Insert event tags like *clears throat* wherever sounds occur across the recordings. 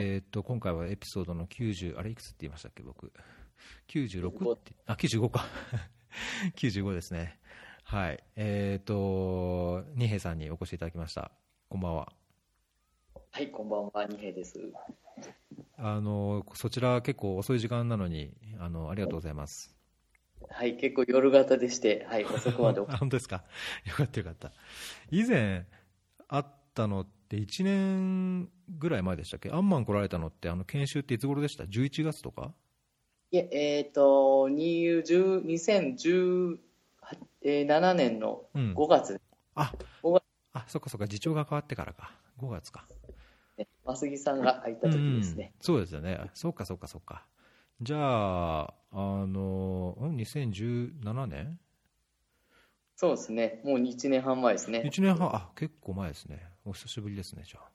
えっと今回はエピソードの90、あれいくつって言いましたっけ、僕、96って、あ95か、*laughs* 95ですね、はい、えっ、と、二平さんにお越しいただきました、こんばんは。はい、こんばんは、二平です。あのそちら、結構遅い時間なのにあの、ありがとうございます。はい、結構夜型でして、はい、遅くまで *laughs* 本当ですか、*laughs* よかったよかった。以前あったのって1年ぐらい前でしたっけ、アンマン来られたのって、あの研修っていつ頃でした、11月とか？いえ、えっ、ー、と、2017年の5月、うん、あ5月。あそっかそっか、次長が変わってからか、5月か。増木さんが入った時ですね、うん、そうですよね、そうかそうかそうか。じゃあ、あの、2017年？そうですね、もう1年半前ですね。1年半、あ結構前ですね、お久しぶりですね、じゃあ。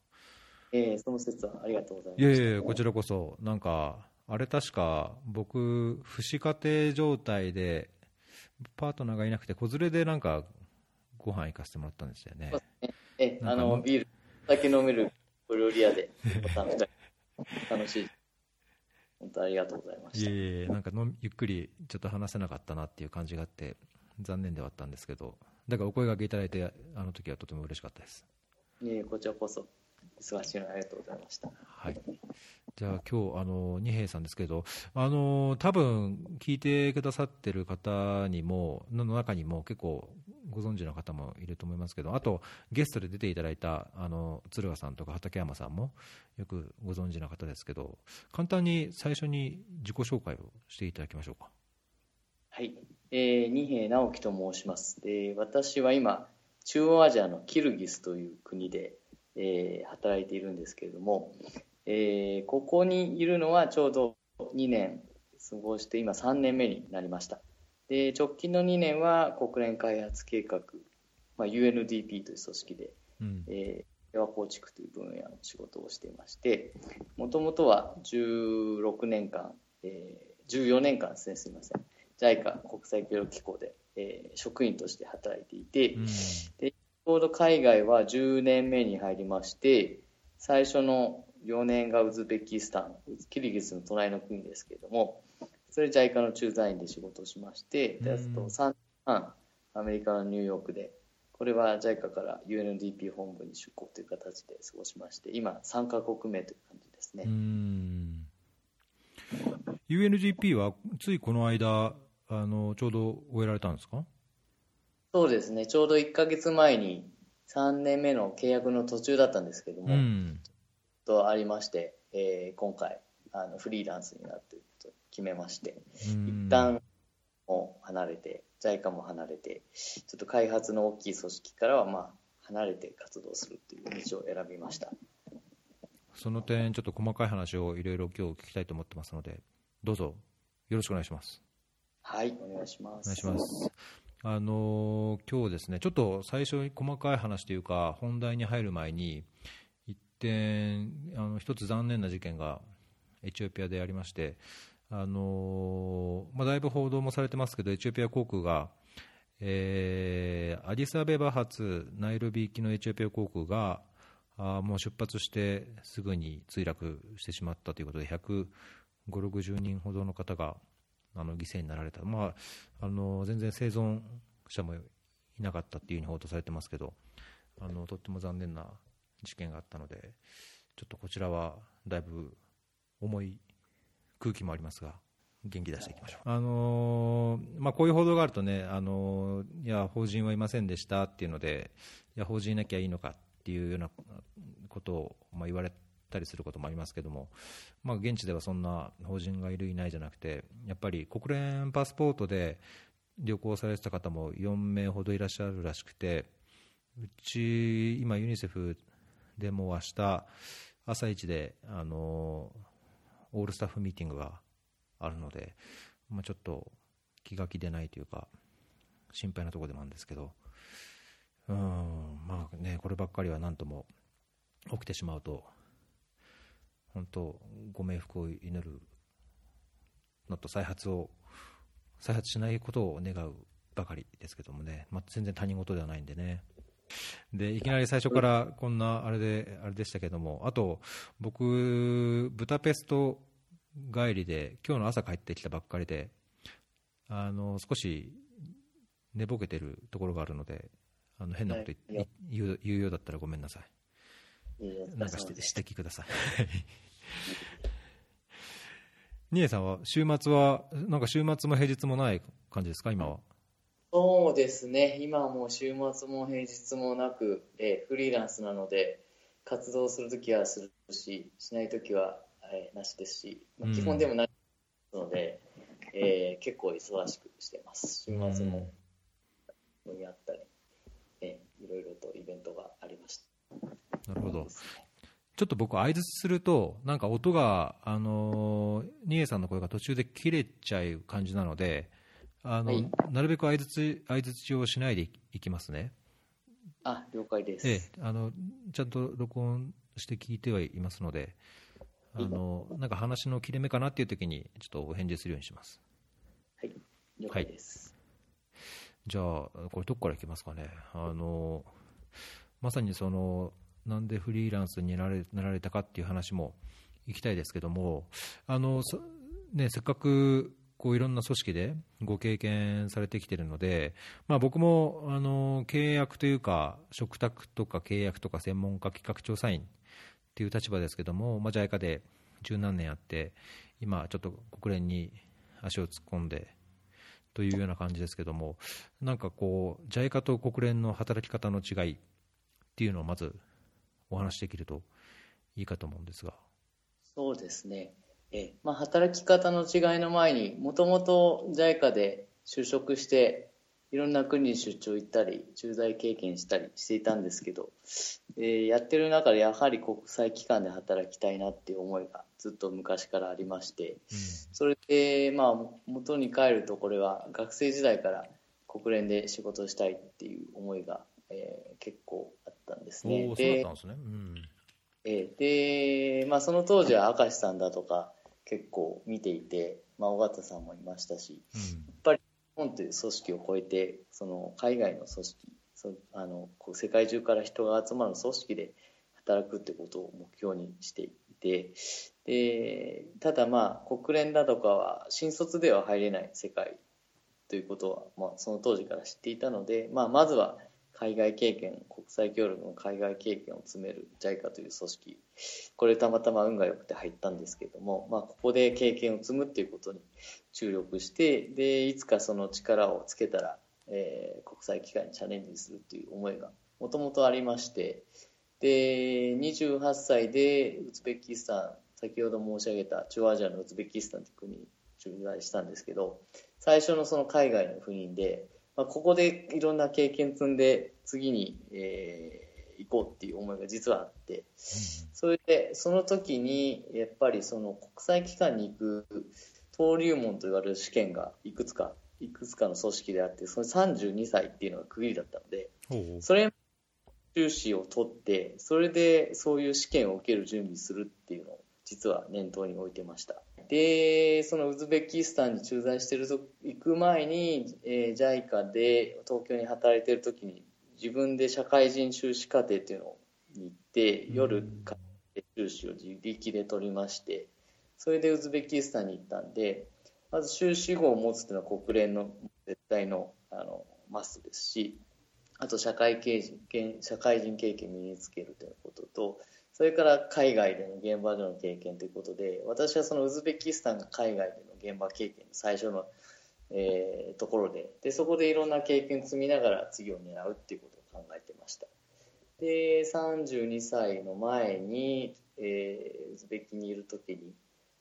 えー、その説はありがとうございます。いやいや、こちらこそ、なんか、あれ確か、僕、不死家庭状態で、パートナーがいなくて、子連れでなんか、ご飯行かせてもらったんですよね。そうですねえあのビール、酒飲めるお料理屋で、楽しい。本当ありがとうございました。いえいえ、なんかのゆっくりちょっと話せなかったなっていう感じがあって、残念ではあったんですけど、だからお声がけいただいて、あの時はとても嬉しかったです。いえ、こちらこそ、忙しいのありがとうございました。はい。じゃあ今日あの二平さんですけど、あの多分聞いてくださってる方にもの中にも結構ご存知の方もいると思いますけど、あとゲストで出ていただいたあの鶴賀さんとか畠山さんもよくご存知の方ですけど、簡単に最初に自己紹介をしていただきましょうか。はい、えー、二平直樹と申します。で私は今中央アジアのキルギスという国で、えー、働いているんですけれども、えー、ここにいるのはちょうど2年過ごして今3年目になりました。で直近の2年は国連開発計画、まあ、UNDP という組織で、うん、えー、平和構築という分野の仕事をしていましてもともとは16年間、えー、14年間ですねすみません。JICA 国際協力機構で、えー、職員として働いていて、うん、でちょうど海外は10年目に入りまして最初の4年がウズベキスタン、キリギスの隣の国ですけれども、それ JICA の駐在員で仕事をしまして、であと3年半、アメリカのニューヨークで、これは JICA から UNDP 本部に出向という形で過ごしまして、今、3か国目という感じですね。UNDP はついこの間、あのちょうど終えられたんですか？そうですね、ちょうど1か月前に3年目の契約の途中だったんですけども、うん、とありまして、えー、今回あのフリーランスになるということを決めまして一旦も離れて JICA も離れてちょっと開発の大きい組織からはまあ離れて活動するという道を選びました。その点ちょっと細かい話をいろいろ今日聞きたいと思ってますのでどうぞよろしくお願いしますはいお願いします。お願いします。あの、今日ですねちょっと最初に細かい話というか本題に入る前に一点、あの一つ残念な事件がエチオピアでありまして、あのまあ、だいぶ報道もされてますけど、エチオピア航空が、えー、アディスアベバ発ナイロビ行きのエチオピア航空が、あもう出発してすぐに墜落してしまったということで、150、60人ほどの方があの犠牲になられた、まあ、あの全然生存者もいなかったっていうふうに報道されてますけど、あのとっても残念な事件があったので、ちょっとこちらはだいぶ重い空気もありますが、元気出していきましょう。あのー、まあ、こういう報道があるとね、あのー、いや、法人はいませんでしたっていうので、いや、法人いなきゃいいのかっていうようなことを、まあ、言われたりすることもありますけども、まあ、現地ではそんな法人がいる、いないじゃなくて、やっぱり国連パスポートで旅行されてた方も4名ほどいらっしゃるらしくて、うち、今、ユニセフでも明日朝一であのオールスタッフミーティングがあるので、まあ、ちょっと気が気でないというか心配なところでもあるんですけどうんまあねこればっかりは何とも起きてしまうと本当ご冥福を祈るのと再発を再発しないことを願うばかりですけどもね、まあ、全然他人事ではないんでね。でいきなり最初からこんなあれであれでしたけども、あと僕、ブダペスト帰りで、今日の朝帰ってきたばっかりで、あの少し寝ぼけてるところがあるので、あの変なこと言,、うようだったらごめんなさい。なんか指摘ください。ニエさんは週末は、なんか週末も平日もない感じですか、今は。そうですね、今はもう週末も平日もなく、えーフリーランスなので、活動するときはするし、しないときは、えーなしですし、まあうん基本でもないので、えー結構忙しくしてます。週末も飲みあったり、えーいろいろとイベントがありました。なるほど。ちょっと僕、相づちすると、なんか音が、あのー、ニエさんの声が途中で切れちゃう感じなので、あの、はいなるべく相づち、相づちをしないでいいきますね。あ、了解です。ええ、あの、ちゃんと録音して聞いてはいますので、あの、なんか話の切れ目かなっていう時に、ちょっとお返事するようにします。はい、了解です。じゃあ、これどこからいきますかね。あの、まさにその、なんでフリーランスになられなられたかっていう話もいきたいですけども、あの、ね、せっかく、こういろんな組織でご経験されてきてるので、まあ、僕もあの契約というか、嘱託とか契約とか専門家企画調査員っていう立場ですけども、まあ、JICA で十何年やって、今、ちょっと国連に足を突っ込んでというような感じですけども、なんかこう、JICA と国連の働き方の違いっていうのをまずお話しできるといいかと思うんですが。そうですね。えまあ、働き方の違いの前にもともと JICA で就職していろんな国に出張行ったり駐在経験したりしていたんですけど、えーやってる中でやはり国際機関で働きたいなっていう思いがずっと昔からありましてそれでまあ元に帰るとこれは学生時代から国連で仕事をしたいっていう思いが、えー結構あったんですね。でで、まあ、その当時は明石さんだとか結構見ていて、まあ、尾形さんもいましたしうん。やっぱり日本という組織を超えてその海外の組織そあのこう世界中から人が集まる組織で働くってことを目標にしていてでただまあ国連だとかは新卒では入れない世界ということは、まあ、その当時から知っていたので、まあ、まずは海外経験国際協力の海外経験を詰める JICA という組織。これたまたま運が良くて入ったんですけども、まあ、ここで経験を積むっていうことに注力してでいつかその力をつけたら、えー国際機関にチャレンジするっていう思いがもともとありましてで28歳でウズベキスタン先ほど申し上げた中央アジアのウズベキスタンという国に駐在したんですけど最初のその海外の赴任で、まあ、ここでいろんな経験積んで次に、えー行こうっていう思いが実はあってそれでその時にやっぱりその国際機関に行く登竜門と言われる試験がいくつかいくつかの組織であってその32歳っていうのが区切りだったのでそれ修士を取ってそれでそういう試験を受ける準備するっていうのを実は念頭に置いてましたでそのウズベキスタンに駐在してると行く前に、えー JICA で東京に働いてる時に自分で社会人修士課程っていうのに行って夜か修士を自力で取りましてそれでウズベキスタンに行ったんでまず修士号を持つっていうのは国連の絶対のあのマストですしあと社会経験社会人経験身につけるということとそれから海外での現場での経験ということで私はそのウズベキスタンが海外での現場経験の最初の、えーところででそこでいろんな経験を積みながら次を狙うっていうことを考えてました。で32歳の前に、えーウズベキにいる時に、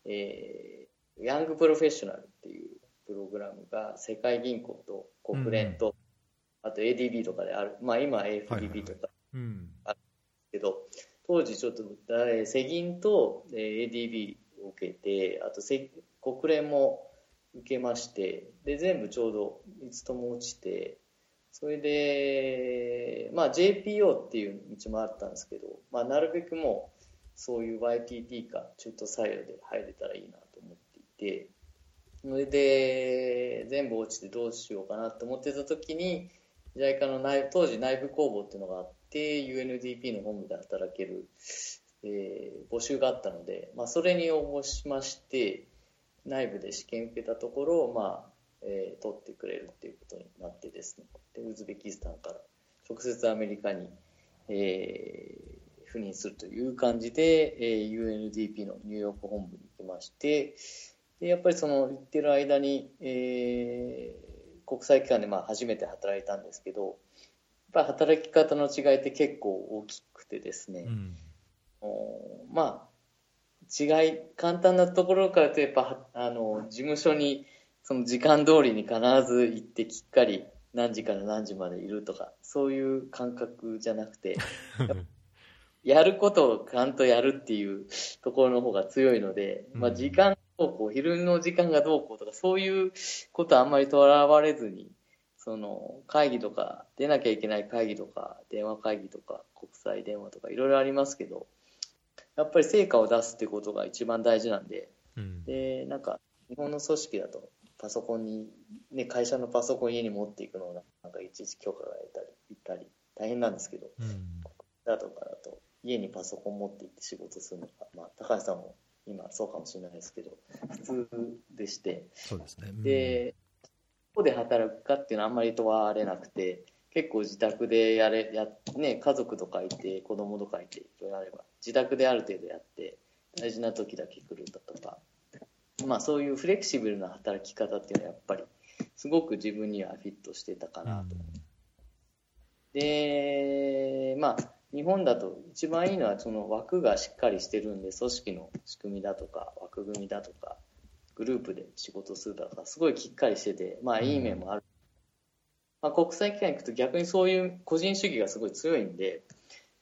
えーヤングプロフェッショナルっていうプログラムが世界銀行と国連と、あと ADB とかである、まあ、今 AFDB とかうん。けど、当時ちょっとえー世銀とえー ADB を受けてあと国連も受けましてで全部ちょうど3つとも落ちてそれで、まあ、JPO っていう道もあったんですけど、まあ、なるべくもうそういう YTT か中途採用で入れたらいいなと思っていてそれで全部落ちてどうしようかなと思ってた時に JICA の内当時内部公募っていうのがあって UNDP の本部で働ける、えー、募集があったので、まあ、それに応募しまして内部で試験受けたところ、まあえー、取ってくれるっていうことになってですね。でウズベキスタンから直接アメリカに、えー、赴任するという感じで、えー、UNDP のニューヨーク本部に行きましてでやっぱりその行ってる間に、えー、国際機関でまあ初めて働いたんですけどぱり働き方の違いって結構大きくてですね、うん、まあ違い簡単なところからとやっぱあの事務所にその時間通りに必ず行ってきっかり何時から何時までいるとかそういう感覚じゃなくて *laughs* やることをちゃんとやるっていうところの方が強いので、まあ、時間どうこう昼の時間がどうこうとかそういうことはあんまりとらわれずにその会議とか出なきゃいけない会議とか電話会議とか国際電話とかいろいろありますけどやっぱり成果を出すっていうことが一番大事なんで、うん、でなんか日本の組織だとパソコンに、ね、会社のパソコン家に持っていくのをなんかいちいち許可が得たり行ったり大変なんですけど、うん、だとかだと家にパソコン持って行って仕事するのが、まあ、高橋さんも今そうかもしれないですけど普通でして。そうですね、うん、でどこで働くかっていうのはあんまり問われなくて結構自宅でやれや、ね、家族とかいて子供とかいていろいろあれば自宅である程度やって大事な時だけ来るだとかまあ、そういうフレキシブルな働き方っていうのはやっぱりすごく自分にはフィットしてたかなと。うん、で、まあ、日本だと一番いいのはその枠がしっかりしてるんで組織の仕組みだとか枠組みだとかグループで仕事するだとかすごいきっかりしてて、まあ、いい面もある。まあ、国際機関に行くと逆にそういう個人主義がすごい強いんで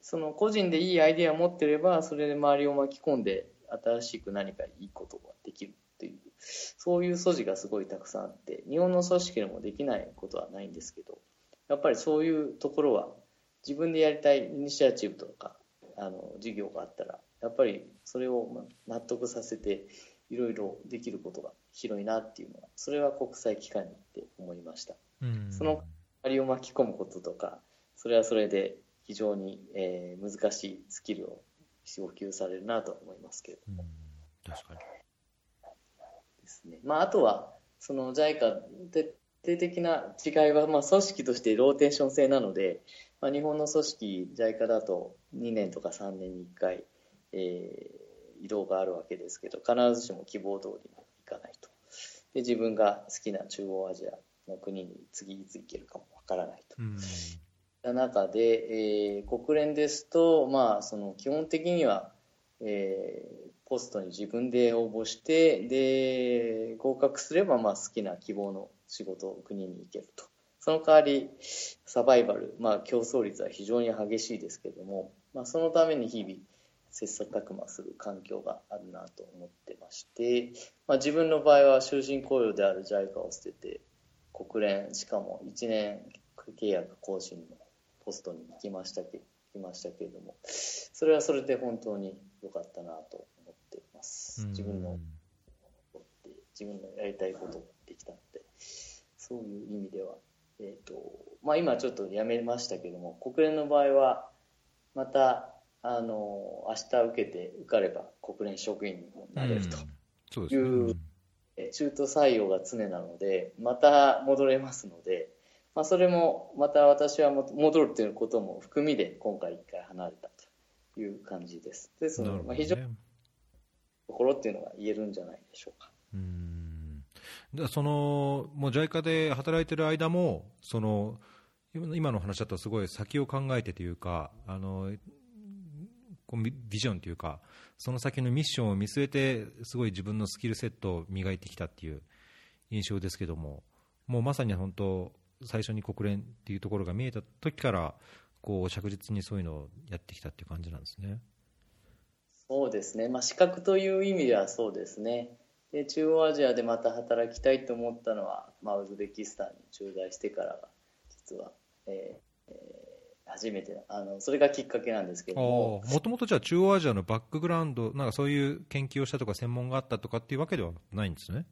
その個人でいいアイデアを持ってればそれで周りを巻き込んで新しく何かいいことができるっていうそういう素地がすごいたくさんあって日本の組織でもできないことはないんですけどやっぱりそういうところは自分でやりたいイニシアチブとかあの事業があったらやっぱりそれを納得させていろいろできることが広いなっていうのはそれは国際機関に行って思いました、その仮を巻き込むこととかそれはそれで非常に、えー、難しいスキルを要求されるなと思いますけれども、確かに。ですね。まあ、あとは、その JICA 徹底的な違いは、まあ、組織としてローテーション制なので、まあ、日本の組織 JICA だと2年とか3年に1回、えー、移動があるわけですけど必ずしも希望通りにいかないと。で自分が好きな中央アジアの国に次いつ行けるかもわからないと。うん、中で、えー、国連ですと、まあ、その基本的には、えー、ポストに自分で応募してで合格すればまあ好きな希望の仕事を国に行けると。その代わりサバイバル、まあ、競争率は非常に激しいですけども、まあ、そのために日々切磋琢磨する環境があるなと思ってまして、まあ、自分の場合は終身雇用である JICA を捨てて国連しかも1年契約更新のポストに行きましたけ行きましたけれどもそれはそれで本当に良かったなとます。自分の自分のやりたいことができたので、そういう意味では、えーとまあ、今ちょっとやめましたけども、国連の場合は、またあの明日受けて受かれば国連職員にもなれると。いう、うん。中途採用が常なので、また戻れますので、まあ、それもまた私は戻るということも含みで今回一回離れたという感じです。ですので、まあ、非常にところっていうのが言えるんじゃないでしょうか。うん。だそのもう JICA で働いてる間もその今の話だとすごい先を考えてというかあのビジョンというかその先のミッションを見据えてすごい自分のスキルセットを磨いてきたっていう印象ですけどももうまさに本当最初に国連っていうところが見えた時からこう着実にそういうのをやってきたっていう感じなんですね。そうですね、まあ、資格という意味ではそうですね。で中央アジアでまた働きたいと思ったのは、まあ、ウズベキスタンに駐在してからが実は、ええー、初めてあのそれがきっかけなんですけどももともとじゃあ中央アジアのバックグラウンドなんかそういう研究をしたとか専門があったとかっていうわけではないんですね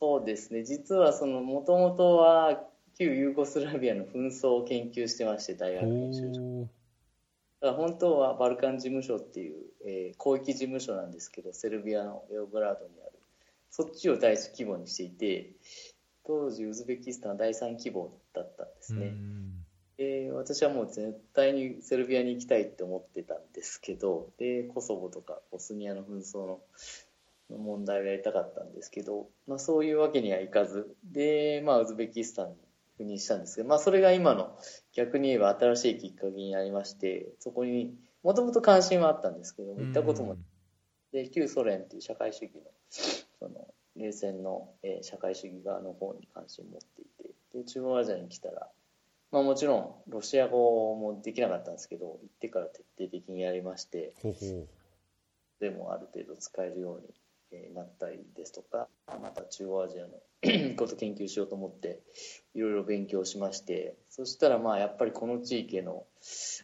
そうですね実はそのもともとは旧ユーゴスラビアの紛争を研究してまして、大学研修所。だから本当はバルカン事務所っていう、えー、広域事務所なんですけど、セルビアのベオグラードにある。そっちを第一規模にしていて、当時ウズベキスタン第3規模だったんですね。で私はもう絶対にセルビアに行きたいって思ってたんですけどでコソボとかボスニアの紛争の問題をやりたかったんですけど、まあ、そういうわけにはいかずで、まあ、ウズベキスタンに赴任したんですけど、まあ、それが今の逆に言えば新しいきっかけになりましてそこにもともと関心はあったんですけど行ったこともで旧ソ連という社会主義のその冷戦の、えー、社会主義側の方に関心を持っていてで中央アジアに来たら、まあ、もちろんロシア語もできなかったんですけど行ってから徹底的にやりましてでもある程度使えるようになったりですとかまた中央アジアの *coughs* こと研究しようと思っていろいろ勉強しましてそしたらまあやっぱりこの地域への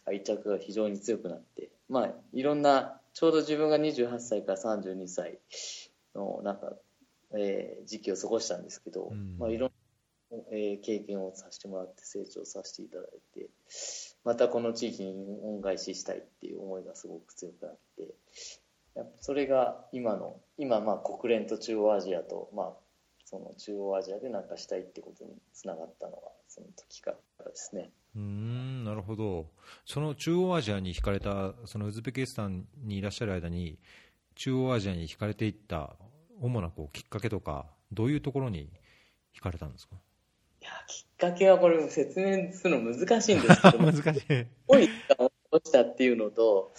愛着が非常に強くなってまあいろんなちょうど自分が28歳から32歳のなんか、えー、時期を過ごしたんですけど、うん、まあ、いろんな、えー、経験をさせてもらって成長させていただいてまたこの地域に恩返ししたいっていう思いがすごく強くなってそれが今の今まあ国連と中央アジアと、まあ、その中央アジアで何かしたいってことにつながったのがその時からですね。うんなるほど。その中央アジアに惹かれたそのウズベキスタンにいらっしゃる間に中央アジアに惹かれていった主なこうきっかけとかどういうところに惹かれたんですか？きっかけはこれ説明するの難しいんですけど *laughs* 難しい。多い落ちたっていうのと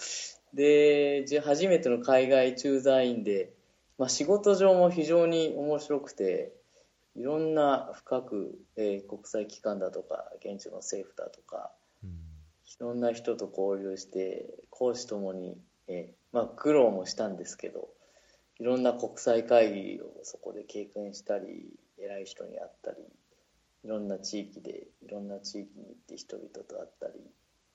で初めての海外駐在員で、まあ、仕事上も非常に面白くていろんな深く、えー、国際機関だとか現地の政府だとか、うん、いろんな人と交流して講師ともに、えーまあ、苦労もしたんですけどいろんな国際会議をそこで経験したり偉い人に会ったりいろんな地域でいろんな地域に行って人々と会ったり。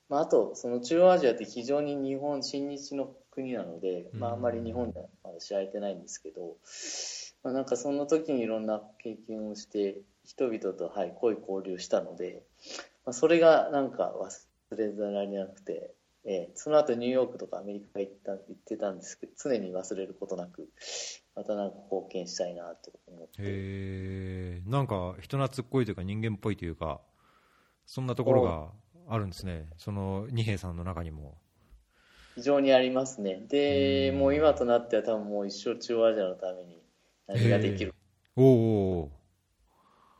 まあ、あとその中央アジアって非常に日本親日の国なので、まあ、あんまり日本ではまだ知られてないんですけど、まあ、なんかその時にいろんな経験をして人々と、はい、濃い交流したので、まあ、それがなんか忘れられなくて、えー、その後ニューヨークとかアメリカ行った行ってたんですけど常に忘れることなくまたなんか貢献したいなと思って。へえんか人懐っこいというか人間っぽいというかそんなところがあるんですね、その二瓶さんの中にも。非常にありますね。で、もう今となっては多分もう一生中央アジアのために何ができるお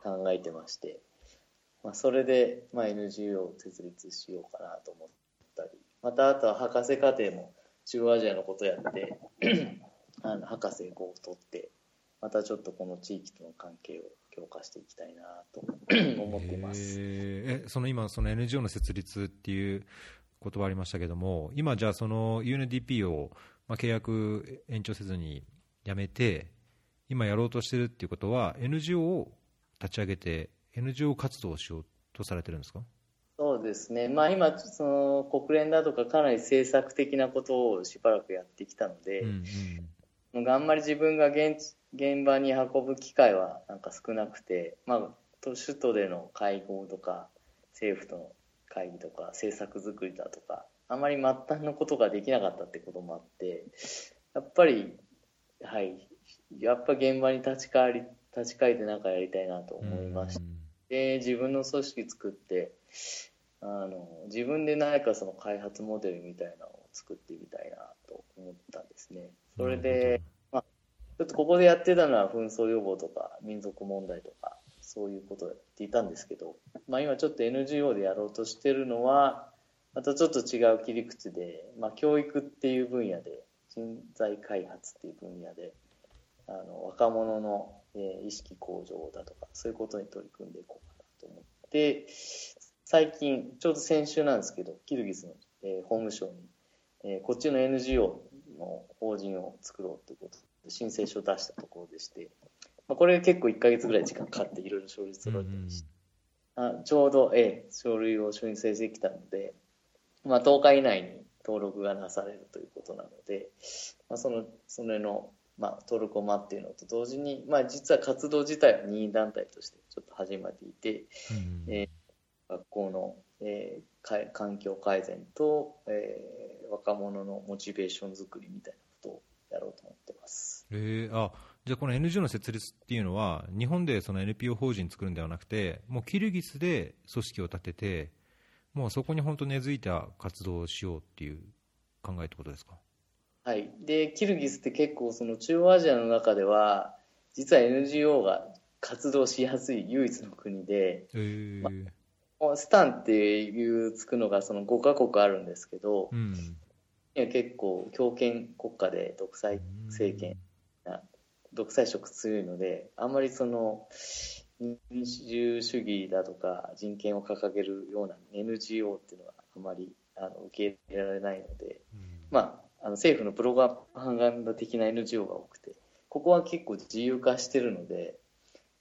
考えてまして、まあ、それで、まあ、NGO を設立しようかなと思ったり、またあとは博士課程も中央アジアのことやってあの博士号を取って、またちょっとこの地域との関係を強化していきたいなと思っています。えその今、その NGO の設立っていう言葉ありましたけども、今、じゃあその UNDP を、まあ、契約延長せずにやめて、今やろうとしてるっていうことは、NGO を立ち上げて、NGO 活動をしようとされてるんですか？そうですね、まあ、今、その国連だとか、かなり政策的なことをしばらくやってきたので、うんうん、あんまり自分が現地現場に運ぶ機会はなんか少なくて、まあ、首都での会合とか政府との会議とか政策作りだとかあまり末端のことができなかったってこともあってやっぱりはいやっぱ現場に立ち返り立ち返って何かやりたいなと思いまして、自分の組織作ってあの自分で何かその開発モデルみたいなのを作ってみたいなと思ったんですね。それで、ちょっとここでやってたのは紛争予防とか民族問題とかそういうことをやっていたんですけど、まあ、今ちょっと NGO でやろうとしてるのはまたちょっと違う切り口で、まあ、教育っていう分野で人材開発っていう分野であの若者の、えー、意識向上だとかそういうことに取り組んでいこうかなと思って最近ちょうど先週なんですけどキルギスの、えー、法務省に、えー、こっちの NGO の法人を作ろうということ申請書を出したところでして、まあ、これ結構1か月ぐらい時間かかっていろいろ書類揃えてましあちょうど、ええ、書類を申請してきたので、まあ、10日以内に登録がなされるということなので、まあ、そのそれのまあ、トルコマっていうのと同時に、まあ、実は活動自体は任意団体としてちょっと始めていて、うん、えー、学校の、えー、環境改善と、えー、若者のモチベーション作りみたいなことをやろうと思ってます。えー、あじゃあこの NGO の設立っていうのは日本でその NPO 法人作るんではなくてもうキルギスで組織を立ててもうそこに本当根付いた活動をしようっていう考えってことですか？はい、でキルギスって結構その中央アジアの中では実は NGO が活動しやすい唯一の国で、まあ、スタンっていうつくのがその5カ国あるんですけど、うん、結構強権国家で独裁政権、独裁色強いのであんまりその民主主義だとか人権を掲げるような NGO っていうのはあまりあの受け入れられないので、うん、まああの政府のプロパガンダ的な NGO が多くてここは結構自由化してるので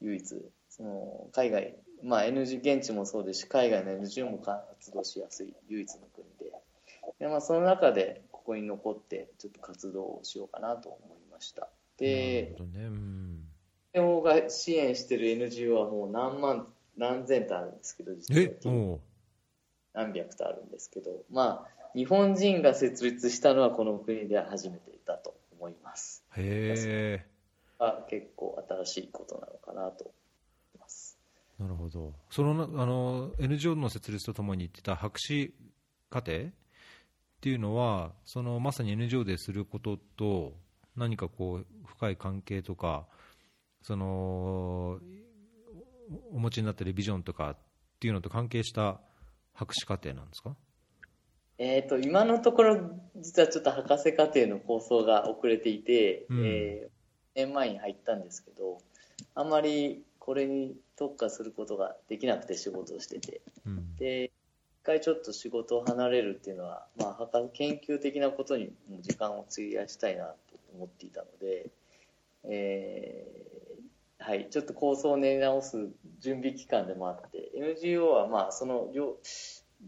唯一その海外、まあ、NG 現地もそうですし海外の NGO も活動しやすい唯一の国でで、まあ、その中でここに残ってちょっと活動をしようかなと思いましたで、ねうん、が支援してる NGO はもう何万何千とあるんですけど実は何百とあるんですけどまあ日本人が設立したのはこの国では初めてだと思います。へえ。結構新しいことなのかなと思います。なるほど。そのあの NGO の設立とともに言ってた博士課程っていうのはそのまさに NGO ですることと何かこう深い関係とかそのお持ちになっているビジョンとかっていうのと関係した博士課程なんですか？えーと、今のところ実はちょっと博士課程の構想が遅れていて、うん、えー、年前に入ったんですけどあんまりこれに特化することができなくて仕事をしてて、うん、で一回ちょっと仕事を離れるっていうのは、まあ、研究的なことにも時間を費やしたいなと思っていたので、えー、はい、ちょっと構想を練り直す準備期間でもあって NGO はまあその両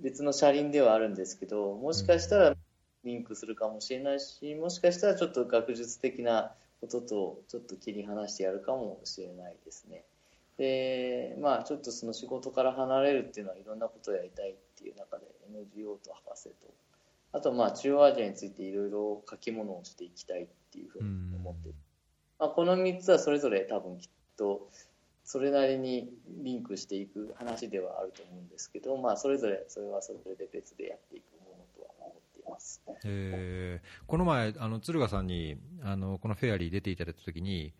別の車輪ではあるんですけどもしかしたらリンクするかもしれないしもしかしたらちょっと学術的なこととちょっと切り離してやるかもしれないですね。でまあちょっとその仕事から離れるっていうのはいろんなことをやりたいっていう中で NGO と博士とあとまあ中央アジアについていろいろ書き物をしていきたいっていうふうに思ってまあ、この3つはそれぞれ多分きっとそれなりにリンクしていく話ではあると思うんですけど、まあ、それぞれそれはそれで別でやっていくものとは思っています。えー、この前、あの敦賀さんにあのこのフェアリー出ていただいたときに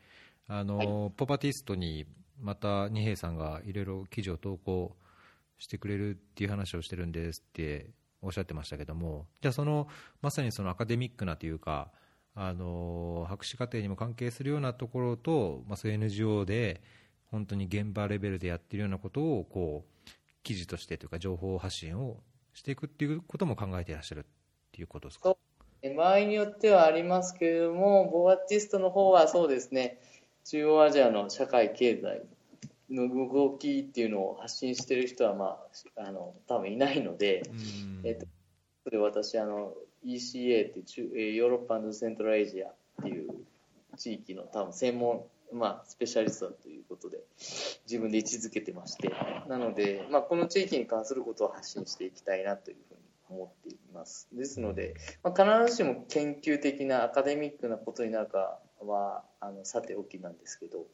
あの、はい、ポパティストにまた二平さんがいろいろ記事を投稿してくれるっていう話をしてるんですっておっしゃってましたけども、じゃあそのまさにそのアカデミックなというか、あの博士課程にも関係するようなところと、まあ、そういう NGO で本当に現場レベルでやってるようなことをこう記事としてというか情報発信をしていくっていうことも考えていらっしゃるっていうことですか？場合によってはありますけれどもボーアーティストの方はそうですね。中央アジアの社会経済の動きっていうのを発信してる人は、まあ、あの多分いないので、えっと、それ私あの ECA っていうヨーロッパセントラルエイジアっていう地域の多分専門まあ、スペシャリストということで自分で位置づけてましてなので、まあ、この地域に関することを発信していきたいなというふうに思っています。ですので、まあ、必ずしも研究的なアカデミックなことになるかはあのさておきなんですけど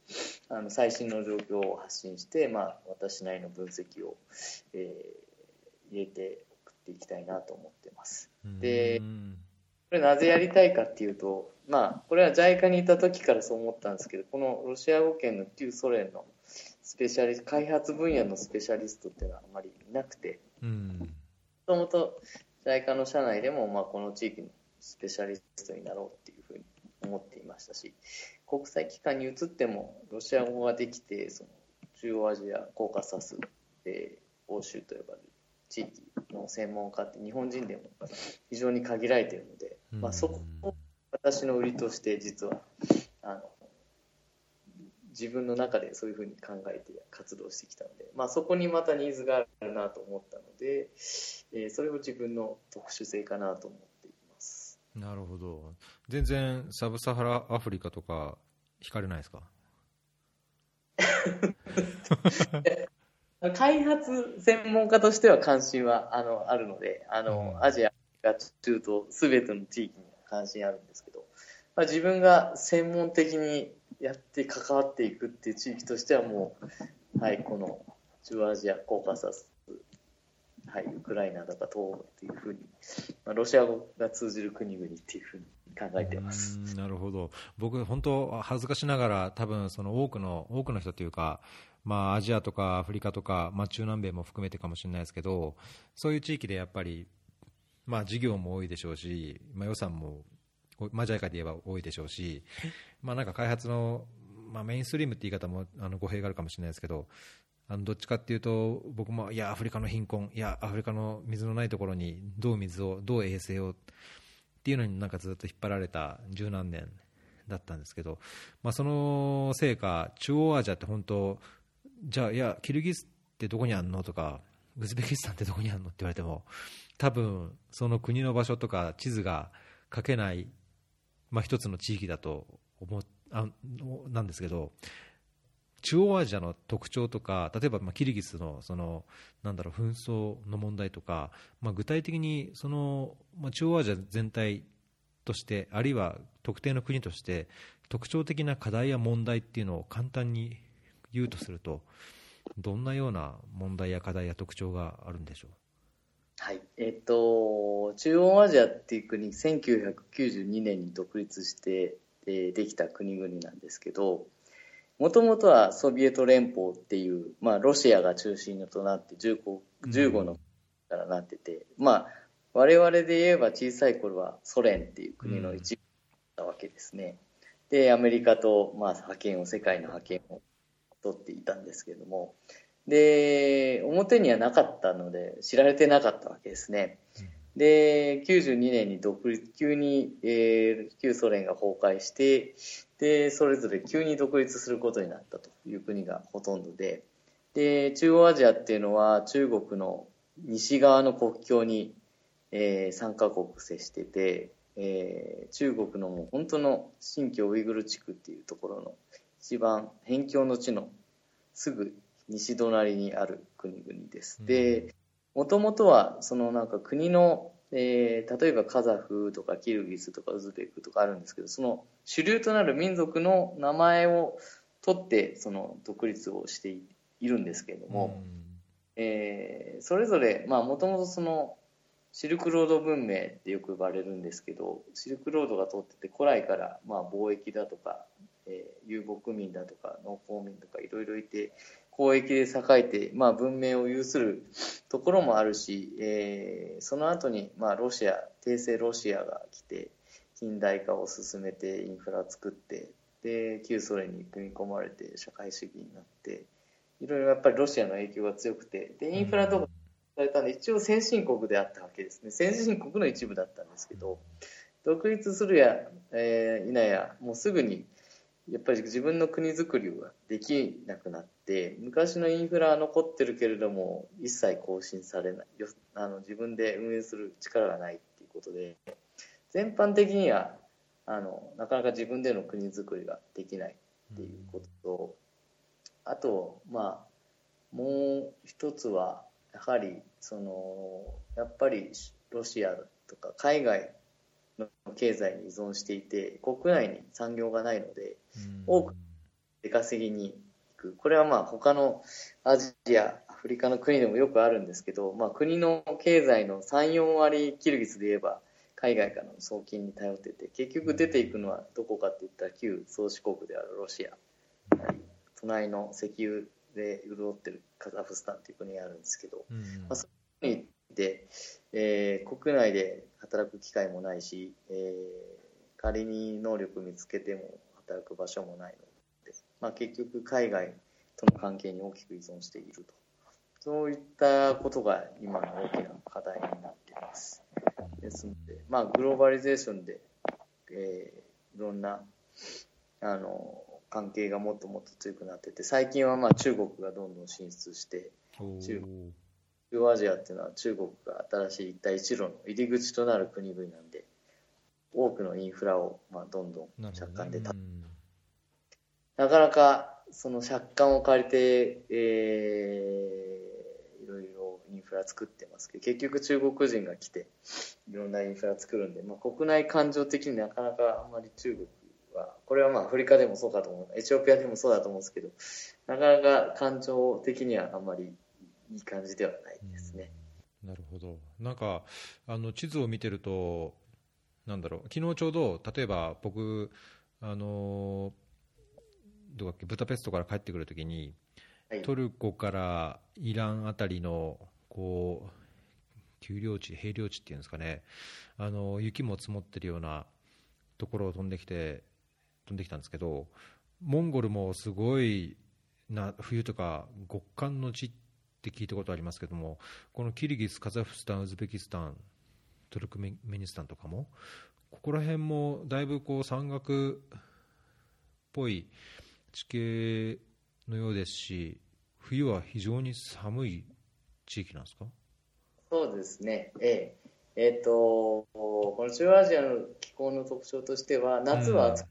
あの最新の状況を発信して、まあ、私なりの分析を、えー、入れて送っていきたいなと思ってます。でこれなぜやりたいかっていうと、まあ、これは JICA にいた時からそう思ったんですけど、このロシア語圏の旧ソ連のスペシャリスト、開発分野のスペシャリストっていうのはあまりいなくて、もともと JICA の社内でも、まあ、この地域のスペシャリストになろうっていうふうに思っていましたし、国際機関に移ってもロシア語ができて、その中央アジア、コーカサス、えー、欧州と呼ばれる地域の専門家って日本人でも非常に限られているので、まあ、そこを私の売りとして実はあの自分の中でそういうふうに考えて活動してきたので、まあ、そこにまたニーズがあるなと思ったので、えー、それを自分の特殊性かなと思ってなるほど。全然サブサハラアフリカとか惹かれないですか？*laughs* 開発専門家としては関心はあのあるのであの、うん、アジアが中東すべての地域に関心あるんですけど、まあ、自分が専門的にやって関わっていくっていう地域としてはもう、はい、この中央アジアコーカサスはい、ウクライナとか東欧っていうふうに、まあ、ロシア語が通じる国々っていうふうに考えてます。なるほど、僕、本当、恥ずかしながら、多分その多くの多くの人というか、まあ、アジアとかアフリカとか、まあ、中南米も含めてかもしれないですけど、そういう地域でやっぱり、まあ、事業も多いでしょうし、まあ、予算も、マジャイカで言えば多いでしょうし、まあ、なんか開発の、まあ、メインストリームって言い方もあの語弊があるかもしれないですけど、あのどっちかっていうと僕もいやアフリカの貧困いやアフリカの水のないところにどう水をどう衛生をっていうのになんかずっと引っ張られた十何年だったんですけど、まあ、そのせいか中央アジアって本当じゃあいやキルギスってどこにあるのとかウズベキスタンってどこにあるのって言われても多分その国の場所とか地図が書けない、まあ、一つの地域だと思あなんですけど中央アジアの特徴とか例えばまあキリギスのそのなんだろう紛争の問題とか、まあ、具体的にその、まあ、中央アジア全体としてあるいは特定の国として特徴的な課題や問題っていうのを簡単に言うとするとどんなような問題や課題や特徴があるんでしょう？はい。えっと、中央アジアっていう国1992年に独立してできた国々なんですけどもともとはソビエト連邦っていう、まあ、ロシアが中心となって 15, 15のからなってて、うん、まあ我々で言えば小さい頃はソ連っていう国の一部だったわけですね、うん、でアメリカと、まあ、覇権を世界の覇権を取っていたんですけれども。で表にはなかったので知られてなかったわけですね、うんで92年に独立急に、えー、旧ソ連が崩壊してでそれぞれ急に独立することになったという国がほとんどでで中央アジアっていうのは中国の西側の国境に、えー、3カ国接してて、えー、中国のもう本当の新疆ウイグル地区っていうところの一番辺境の地のすぐ西隣にある国々です。でもともとはそのなんか国の、えー、例えばカザフとかキルギスとかウズベクとかあるんですけどその主流となる民族の名前を取ってその独立をしているんですけれども、えー、それぞれもともとそのシルクロード文明ってよく呼ばれるんですけどシルクロードが通ってて古来からまあ貿易だとか、えー、遊牧民だとか農耕民とかいろいろいて交易で栄えて、まあ、文明を有するところもあるし、えー、その後にま、あ、ロシア帝政ロシアが来て近代化を進めてインフラを作ってで旧ソ連に組み込まれて社会主義になっていろいろやっぱりロシアの影響が強くてでインフラとかされたんで一応先進国であったわけですね。先進国の一部だったんですけど独立するや、えー、いなやもうすぐにやっぱり自分の国づくりができなくなって昔のインフラは残ってるけれども一切更新されない。あの自分で運営する力がないっていうことで全般的にはあのなかなか自分での国づくりができないっていうことと、あとまあもう一つはやはりそのやっぱりロシアとか海外経済に依存していて国内に産業がないので多く出稼ぎに行く。これはまあ他のアジアアフリカの国でもよくあるんですけど、まあ、国の経済の34割キルギスで言えば海外からの送金に頼ってて結局出ていくのはどこかって言ったら旧宗主国であるロシア。隣の石油で潤ってるカザフスタンという国があるんですけど、まあ、そこに行って、えー、国内で働く機会もないし、えー、仮に能力見つけても働く場所もないので、まあ、結局海外との関係に大きく依存していると。そういったことが今の大きな課題になっています。ですので、まあ、グローバリゼーションで、えー、いろんなあの関係がもっともっと強くなってて最近はまあ中国がどんどん進出して中国中央アジアっていうのは中国が新しい一帯一路の入り口となる国々なんで多くのインフラを、まあ、どんどん借款でた、うん。なかなかその借款を借りて、えーいろいろインフラ作ってますけど結局中国人が来ていろんなインフラ作るんで、まあ、国内感情的になかなかあんまり中国はこれはまあアフリカでもそうかと思う。エチオピアでもそうだと思うんですけどなかなか感情的にはあんまりいい感じではないですね。なるほど、なんかあの地図を見てると、なんだろう、昨日ちょうど、例えば僕、あのどこだっけ、ブダペストから帰ってくるときに、はい。トルコからイランあたりのこう丘陵地、平陵地っていうんですかね、あの雪も積もってるようなところを飛んできて、飛んできたんですけど、モンゴルもすごいな冬とか極寒の地っって聞いたことありますけども、このキルギス、カザフスタン、ウズベキスタン、トルクメニスタンとかも、ここら辺もだいぶこう山岳っぽい地形のようですし、冬は非常に寒い地域なんですか？そうですね、ええ。えっ、と、この中央アジアの気候の特徴としては、夏は暑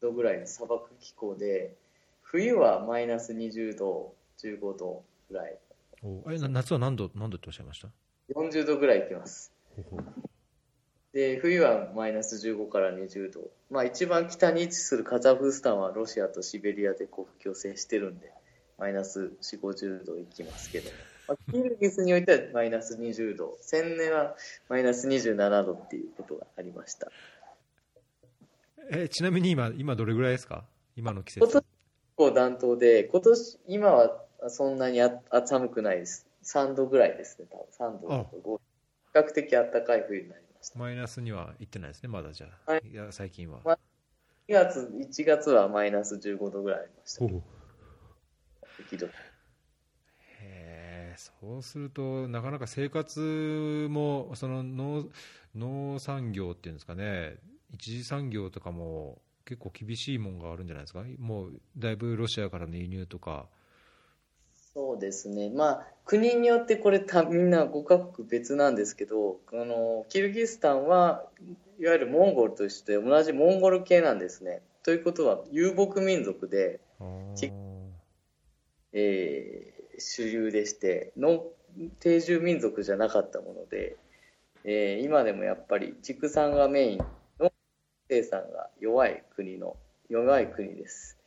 度ぐらいの砂漠気候で、冬はマイナス20度、15度。ぐらい、おえな夏は何度何度っておっしゃいました？40度ぐらいいきます。で、冬はマイナス15から20度。まあ一番北に位置するカザフスタンはロシアとシベリアで国境を接してるんで、マイナス4、50度いきますけど、まあ、キルギスにおいてはマイナス20度、千年はマイナス27度っていうことがありました。えちなみに今、今どれぐらいですか？今の季節今年。暖冬で、今年、今はそんなにああ寒くないです。3度ぐらいですね、多分3度あと5比較的暖かい冬になりました。マイナスには行ってないですね、まだじゃあ、はいいや最近は。まあ2月、1月はマイナス15度ぐらいありました。へーそうすると、なかなか生活もその農農産業っていうんですかね、一次産業とかも結構厳しいもんがあるんじゃないですか、もうだいぶロシアからの輸入とか、そうですね、まあ、国によってこれた、みんな5カ国別なんですけど、あのキルギスタンはいわゆるモンゴルとして同じモンゴル系なんですね。ということは、遊牧民族で、えー主流でして農定住民族じゃなかったもので、えー今でもやっぱり畜産がメインの生産が弱い国の弱い国です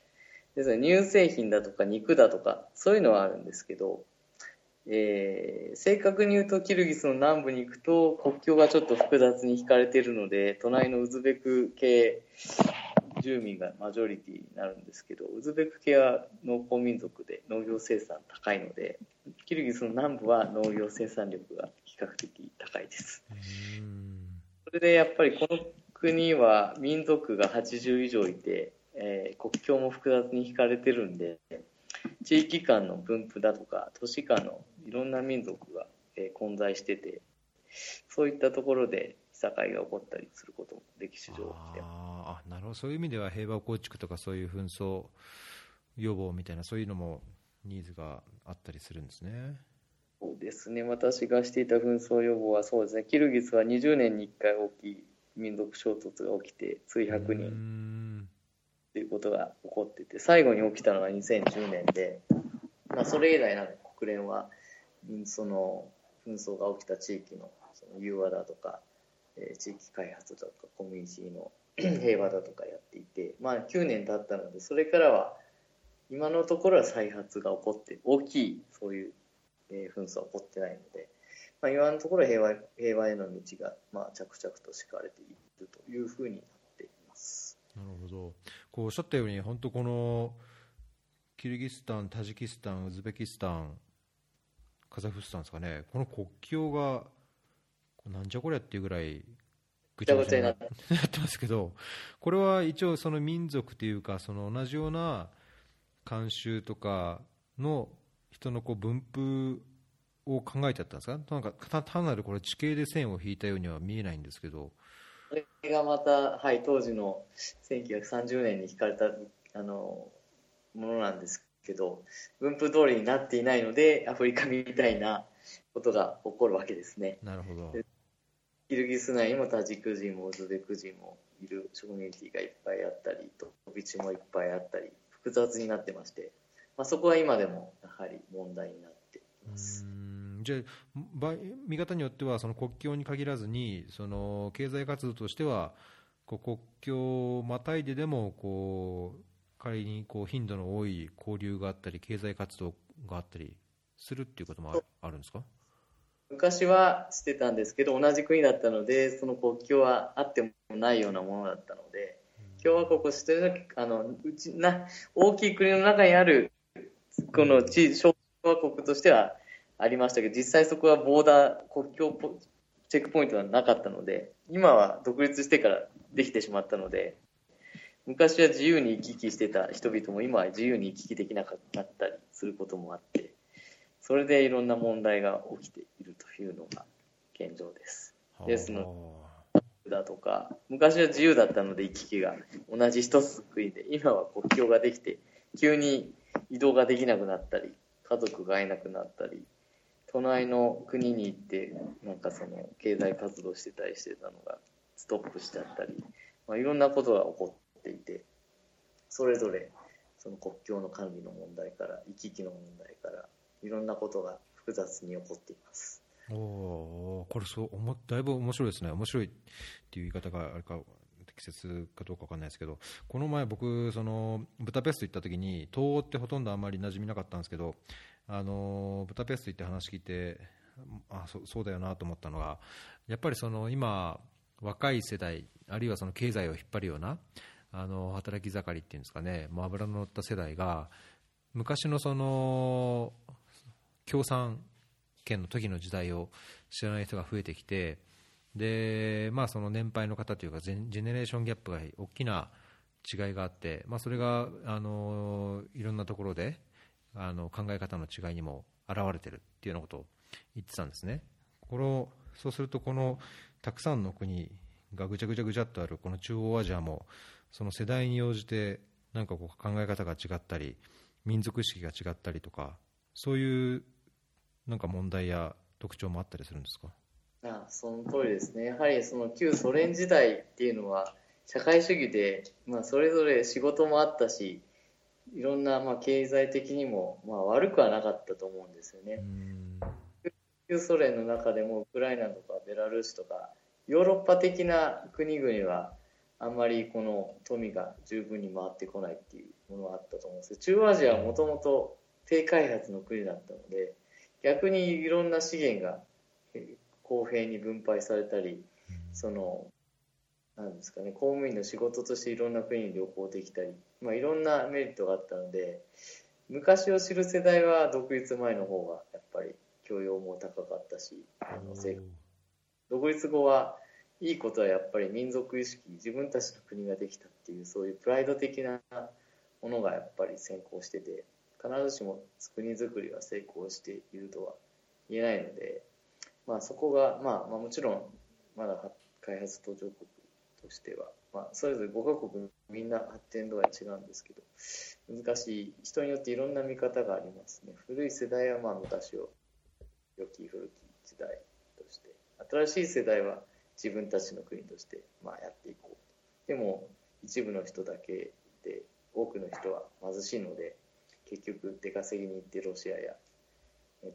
で乳製品だとか肉だとかそういうのはあるんですけど、えー正確に言うとキルギスの南部に行くと国境がちょっと複雑に引かれているので隣のウズベク系住民がマジョリティになるんですけどウズベク系は農耕民族で農業生産高いのでキルギスの南部は農業生産力が比較的高いです。それでやっぱりこの国は民族が80以上いて、えー国境も複雑に引かれてるんで地域間の分布だとか都市間のいろんな民族が、えー混在しててそういったところでいさかいが起こったりすることも歴史上起きて。あなるほど、そういう意味では平和構築とかそういう紛争予防みたいな、そういうのもニーズがあったりするんですね。そうですね。私がしていた紛争予防はそうですね。キルギスは20年に1回大きい民族衝突が起きて数百人んということが起こってて最後に起きたのが2010年で、まあ、それ以来なんか国連はその紛争が起きた地域のその融和だとか、えー地域開発だとかコミュニティの *clears throat* 平和だとかやっていて、まあ、9年経ったのでそれからは今のところは再発が起こって大きいそういう、えー紛争は起こってないので、まあ、今のところ平和平和への道が、まあ、着々と敷かれているというふうにな。るほど、こうおっしゃったように、本当、このキルギスタン、タジキスタン、ウズベキスタン、カザフスタンですかね、この国境が、なんじゃこりゃっていうぐらい、ぐちゃぐちゃになってますけど、これは一応、その民族というか、その同じような慣習とかの人のこう分布を考えてあったんですか、なんか単なるこれ、地形で線を引いたようには見えないんですけど。これがまた、はい、当時の1930年に引かれたあのものなんですけど分布通りになっていないのでアフリカみたいなことが起こるわけですね。なるほど。キルギス内にもタジク人もウズベク人もいるコミュニティがいっぱいあったり飛び地もいっぱいあったり複雑になってまして、まあ、そこは今でもやはり問題になっていますじゃあ見方によってはその国境に限らずにその経済活動としてはこう国境をまたいででもこう仮にこう頻度の多い交流があったり経済活動があったりするっていうこともあるんですか？昔はしてたんですけど同じ国だったのでその国境はあってもないようなものだったので共和国してるあのうちな大きい国の中にあるこの地小共和国としてはありましたけど実際そこはボーダー国境チェックポイントはなかったので今は独立してからできてしまったので昔は自由に行き来してた人々も今は自由に行き来できなかったりすることもあってそれでいろんな問題が起きているというのが現状です。ですのだとか昔は自由だったので行き来が同じ一つ国で今は国境ができて急に移動ができなくなったり家族が会えなくなったり隣の国に行ってなんかその経済活動してたりしてたのがストップしちゃったり、まあ、いろんなことが起こっていてそれぞれその国境の管理の問題から行き来の問題からいろんなことが複雑に起こっています。おおこれそうおもだいぶ面白いですね面白いっていう言い方があれか適切かどうか分かんないですけどこの前僕そのブダペスト行った時に東欧ってほとんどあんまり馴染みなかったんですけどあのブダペスト行って話聞いてあそそうだよなと思ったのはやっぱりその今若い世代あるいはその経済を引っ張るようなあの働き盛りっていうんですかねもう油の乗った世代が昔のその共産権の時の時代を知らない人が増えてきてで、まあ、その年配の方というかジェネレーションギャップが大きな違いがあって、まあ、それがあのいろんなところであの考え方の違いにも現れてるっていうようなことを言ってたんですね。これをそうするとこのたくさんの国がぐちゃぐちゃぐちゃっとあるこの中央アジアもその世代に応じてなんかこう考え方が違ったり民族意識が違ったりとかそういうなんか問題や特徴もあったりするんですか？あその通りですね、やはりその旧ソ連時代っていうのは、社会主義で、まあ、それぞれ仕事もあったし、いろんなまあ経済的にもまあ悪くはなかったと思うんですよね。旧ソ連の中でもウクライナとかベラルーシとかヨーロッパ的な国々はあんまりこの富が十分に回ってこないっていうものがあったと思うんですけど中央アジアはもともと低開発の国だったので逆にいろんな資源が公平に分配されたり、そのなんですかね公務員の仕事としていろんな国に旅行できたり、まあ、いろんなメリットがあったので昔を知る世代は独立前の方がやっぱり教養も高かったしあの独立後はいいことはやっぱり民族意識自分たちの国ができたっていうそういうプライド的なものがやっぱり先行してて必ずしも国づくりは成功しているとは言えないので、まあ、そこが、まあ、まあもちろんまだ開発途上国としては、まあ、それぞれ5カ国みんな発展度合い違うんですけど難しい。人によっていろんな見方がありますね。古い世代はまあ昔を良き古き時代として新しい世代は自分たちの国としてまあやっていこうでも一部の人だけで多くの人は貧しいので結局出稼ぎに行ってロシアや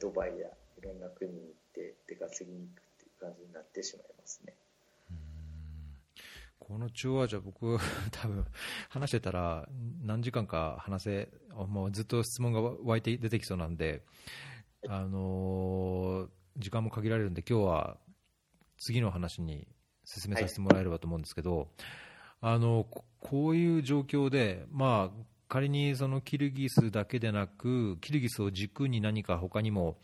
ドバイやいろんな国に行って出稼ぎに行くっていう感じになってしまいますね。この中央アジア、僕、*laughs* 多分話してたら何時間か話せ、もうずっと質問が湧いて出てきそうなんで、あのー、時間も限られるんで、今日は次の話に進めさせてもらえればと思うんですけど、はい、あのこういう状況で、まあ、仮にそのキルギスだけでなくキルギスを軸に何か他にも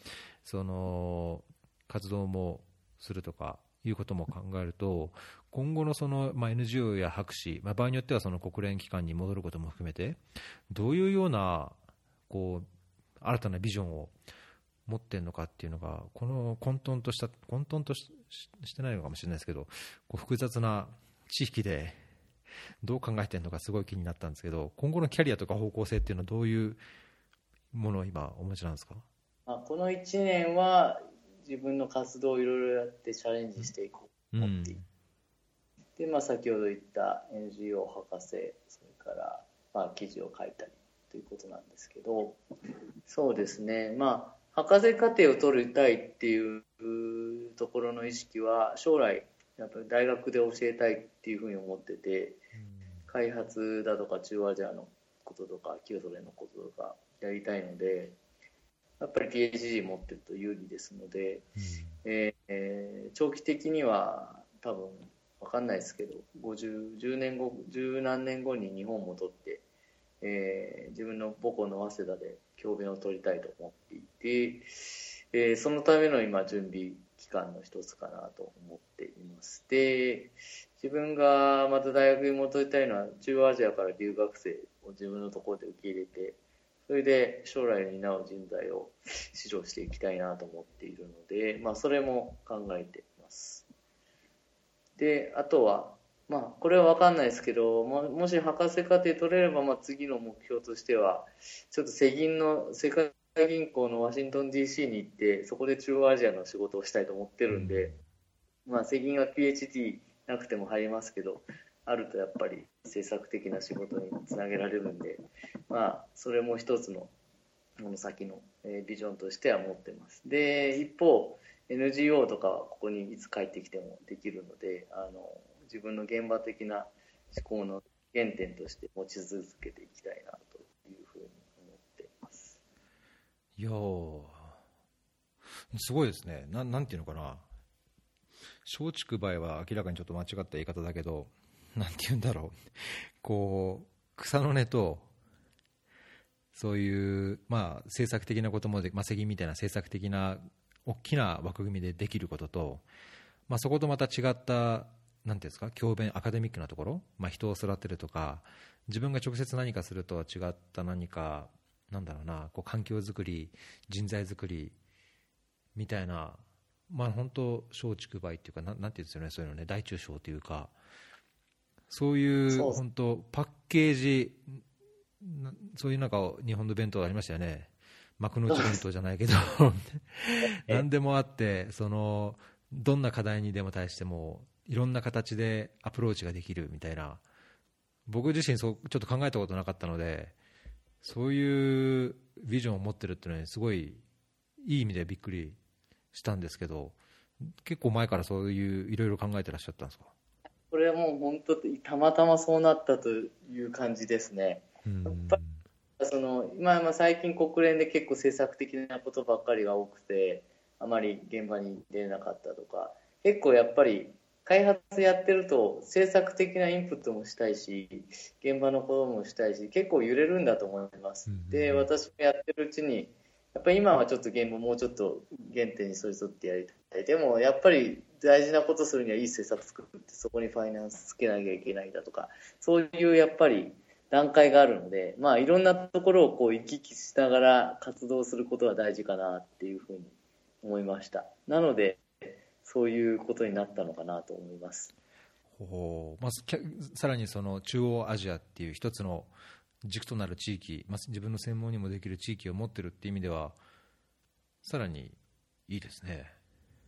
その活動もするとかいうことも考えると今後のその、まあ、NGO や博士、まあ、場合によってはその国連機関に戻ることも含めてどういうようなこう新たなビジョンを持っているのかっていうのがこの混沌とした混沌としてないのかもしれないですけどこう複雑な地域でどう考えているのかすごい気になったんですけど今後のキャリアとか方向性っていうのはどういうものを今お持ちなんですか？あこの1年は自分の活動をいろいろやってチャレンジしていこう。思っていて、うん、で、まあ、先ほど言った NGO 博士それから、まあ、記事を書いたりということなんですけどそうですね。まあ博士課程を取りたいっていうところの意識は将来やっぱり大学で教えたいっていうふうに思ってて、開発だとか中央アジアのこととか旧ソ連のこととかやりたいのでやっぱり PhD 持ってると有利ですので、うん、えー、長期的には多分分かんないですけど50 10年後十何年後に日本も取って、えー、自分の母校の早稲田で教鞭を取りたいと思っていて、えー、そのための今準備期間の一つかなと思っています。で自分がまた大学に戻りたいのは中央アジアから留学生を自分のところで受け入れてそれで将来に担う人材を指導していきたいなと思っているので、まあ、それも考えています。で、あとは、まあ、これは分かんないですけど、ももし博士課程取れれば、まあ、次の目標としては、ちょっと世銀の、世界銀行のワシントン DC に行って、そこで中央アジアの仕事をしたいと思ってるんで、まあ、世銀は PhD なくても入りますけど、あるとやっぱり政策的な仕事につなげられるんで、まあ、それも一つのこの先のビジョンとしては持ってます。で、一方、NGO とかはここにいつ帰ってきてもできるので、あの自分の現場的な思考の原点として持ち続けていきたいなというふうに思っています。いやすごいですね。ななんていうのかな。松竹梅は明らかにちょっと間違った言い方だけど、なんて言うんだろう、こう、草の根と、そういう、まあ、政策的なこともで、まあ、責任みたいな政策的な大きな枠組みでできることと、まあ、そことまた違った、なんていうんですか、教鞭、アカデミックなところ、まあ、人を育てるとか、自分が直接何かするとは違った何か、なんだろうな、こう環境づくり、人材づくりみたいな、まあ、本当、松竹梅っていうか、ななんていうんですよね、そういうのね、大中小というか、そういう本当パッケージそういうなんか日本の弁当ありましたよね。幕の内弁当じゃないけど。*laughs* 何でもあってそのどんな課題にでも対してもいろんな形でアプローチができるみたいな。僕自身そうちょっと考えたことなかったのでそういうビジョンを持ってるっていうのはすごいいい意味でびっくりしたんですけど結構前からそういういろいろ考えてらっしゃったんですか？これはもう本当たまたまそうなったという感じですね。やっぱりその今最近国連で結構政策的なことばっかりが多くてあまり現場に出れなかったとか結構やっぱり開発やってると政策的なインプットもしたいし現場のこともしたいし結構揺れるんだと思います。で私もやってるうちにやっぱり今はちょっと現場もうちょっと原点に沿い添ってやりたい。でもやっぱり大事なことするにはいい政策作ってそこにファイナンスつけなきゃいけないだとか、そういうやっぱり段階があるので、まあいろんなところをこう行き来しながら活動することが大事かなっていうふうに思いました。なので、そういうことになったのかなと思います。ほうまずさらにその中央アジアっていう一つの軸となる地域、まあ、自分の専門にもできる地域を持ってるっていう意味では、さらにいいですね。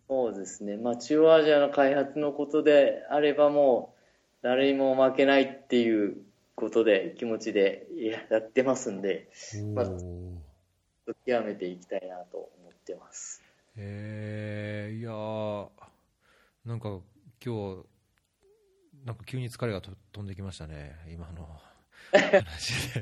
そうですね、まあ、中央アジアの開発のことであれば、もう誰にも負けないっていうことで、気持ちでやってますんで、まあ、極めていきたいなと思ってます。へえー、いやなんか今日なんか急に疲れが飛んできましたね、今の。ち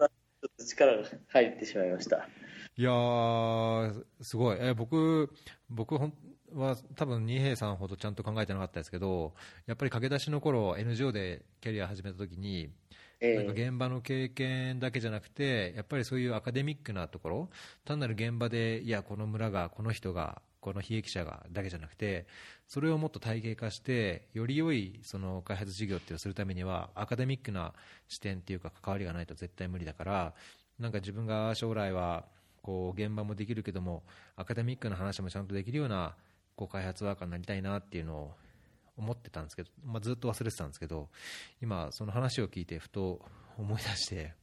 ょっと力が入ってしまいました。いやー、すごい、えー、僕、僕は多分二平さんほどちゃんと考えてなかったですけど、やっぱり駆け出しの頃 NGO でキャリア始めたときに、なんか現場の経験だけじゃなくて、やっぱりそういうアカデミックなところ、単なる現場で、いや、この村が、この人が、この悲劇者がだけじゃなくてそれをもっと体系化してより良いその開発事業っていうのをするためにはアカデミックな視点っていうか関わりがないと絶対無理だからなんか自分が将来はこう現場もできるけどもアカデミックな話もちゃんとできるようなこう開発ワーカーになりたいなっていうのを思ってたんですけど、まあ、ずっと忘れてたんですけど今その話を聞いてふと思い出して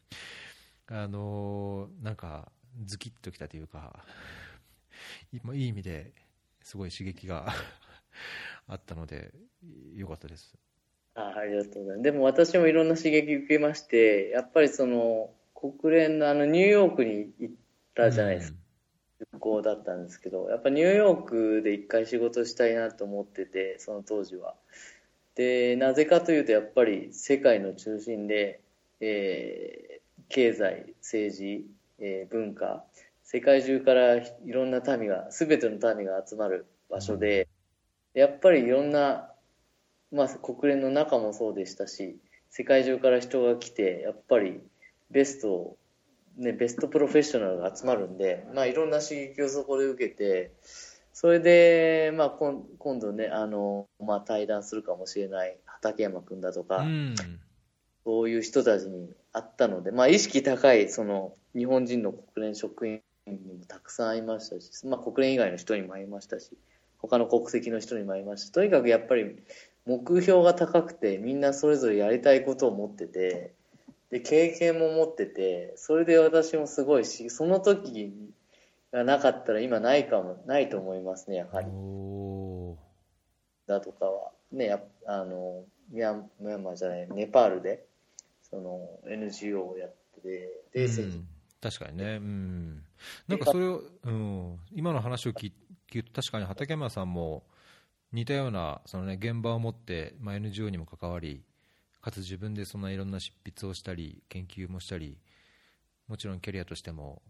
あのー、なんかズキッときたというか *laughs* いい意味ですごい刺激が *laughs* あったので、よかったです。あありがとうございます。でも私もいろんな刺激受けまして、やっぱりその国連のあのニューヨークに行ったじゃないですか。旅行だったんですけど、やっぱニューヨークで一回仕事したいなと思ってて、その当時は。で、なぜかというと、やっぱり世界の中心で、えー経済、政治、えー文化、世界中からいろんな民が、すべての民が集まる場所で、やっぱりいろんな、まあ、国連の中もそうでしたし、世界中から人が来て、やっぱりベストをね、ベストプロフェッショナルが集まるんで、まあ、いろんな刺激をそこで受けて、それで、まあ、今今度ね、あの、まあ、対談するかもしれない畠山君だとか、うん、そういう人たちに会ったので、まあ、意識高い、その、日本人の国連職員にもたくさん会いましたし、まあ、国連以外の人にも会いましたし、他の国籍の人にも会いました。とにかくやっぱり、目標が高くて、みんなそれぞれやりたいことを持ってて、で、経験も持ってて、それで私もすごいし、その時がなかったら今ないかも、ないと思いますね、やはり。だとかは、ね、やあの、ミャンミャンマーじゃない、ネパールで、その NGO をやってて、で、うん確かにね、うん、なんかそれを、うん、今の話を聞聞くと、確かに畠山さんも似たようなその、ね、現場を持って、まあ、NGO にも関わり、かつ自分でそんないろんな執筆をしたり、研究もしたり、もちろんキャリアとしても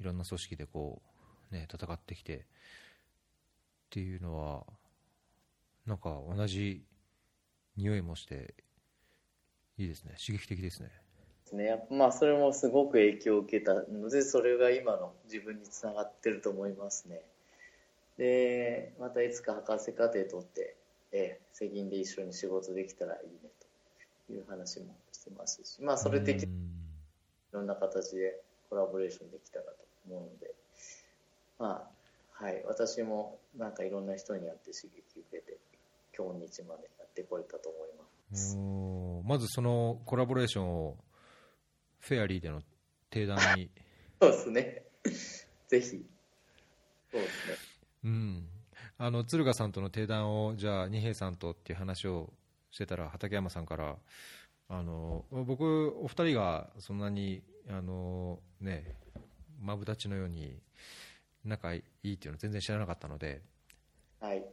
いろんな組織でこう、ね、戦ってきてっていうのは、なんか同じ匂いもして、いいですね、刺激的ですね。ね、やっぱまあそれもすごく影響を受けたので、それが今の自分につながってると思いますね。で、またいつか博士課程取って、えー、責任で一緒に仕事できたらいいねという話もしてますし、まあそれ的にいうんろんな形でコラボレーションできたらと思うので、まあ、はい、私もなんかいろんな人に会って刺激を受けて、今日までやってこれたと思います。まずそのコラボレーションをフェアリーでの定談に、*laughs* そうですね。*laughs* ぜひ。そうですね。うん、あの敦賀さんとの定談をじゃあ二平さんとっていう話をしてたら畠山さんからあの僕お二人がそんなにあのねマブダチのように仲いいっていうのは全然知らなかったのではい。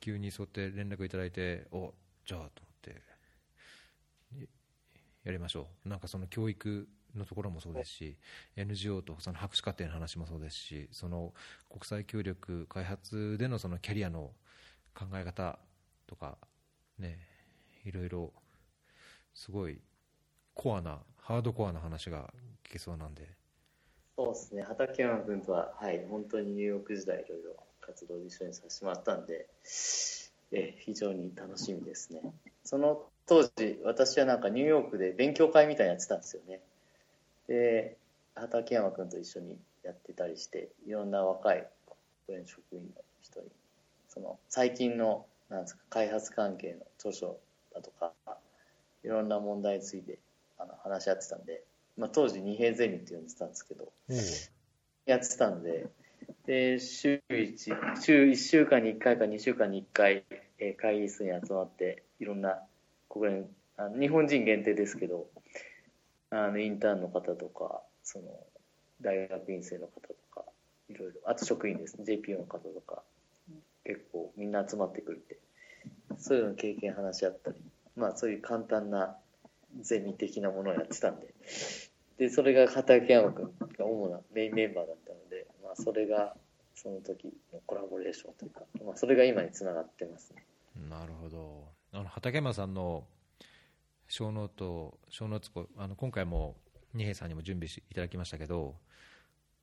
急にそうやって連絡いただいておじゃあとやりましょうなんかその教育のところもそうですし NGO とその博士課程の話もそうですしその国際協力開発でのそのキャリアの考え方とかねいろいろすごいコアなハードコアな話が聞けそうなんでそうですね。畠山君とは、はい、本当にニューヨーク時代いろいろ活動で一緒にさせてもらったんで、え非常に楽しみですね。その当時、私はなんかニューヨークで勉強会みたいなやってたんですよね。で、畠山君と一緒にやってたりして、いろんな若い国連職員の人に、その最近の、なんですか、開発関係の著書だとか、いろんな問題についてあの話し合ってたんで、まあ、当時二平ゼミって呼んでたんですけど、やってたんで、で、週一、週1週間に1回か2週間に1回、会議室に集まって、いろんな国連、あの日本人限定ですけど、あの、インターンの方とか、その、大学院生の方とか、いろいろ、あと職員ですね、JPO の方とか、結構みんな集まってくれて、そういうの経験話し合ったり、まあそういう簡単なゼミ的なものをやってたんで、で、それが畠山君が主なメインメンバーだったので、まあ、それがその時のコラボレーションというか、まあ、それが今につながってますね。なるほどあの畠山さんの show note show notes こあの今回も二平さんにも準備していただきましたけど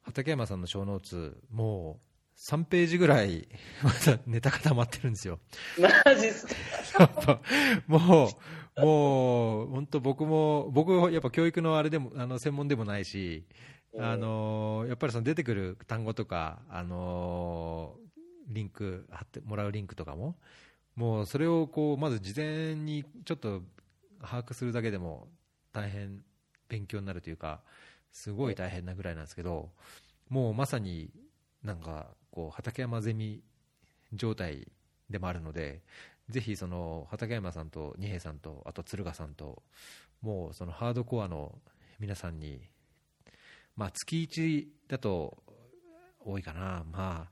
畠山さんの show notes もう3ページぐらい *laughs* まだネタ固まってるんですよ。マジっすか？*laughs* もうもう本当僕も僕やっぱ教育のあれでもあの専門でもないしあのやっぱりその出てくる単語とか、あのリンク貼ってもらうリンクとかももうそれをこうまず事前にちょっと把握するだけでも大変勉強になるというかすごい大変なぐらいなんですけどもうまさになんかこう畠山ゼミ状態でもあるので、ぜひその畠山さんと二平さんと、あと敦賀さんと、もうそのハードコアの皆さんに、まあ、月1だと多いかな、まあ、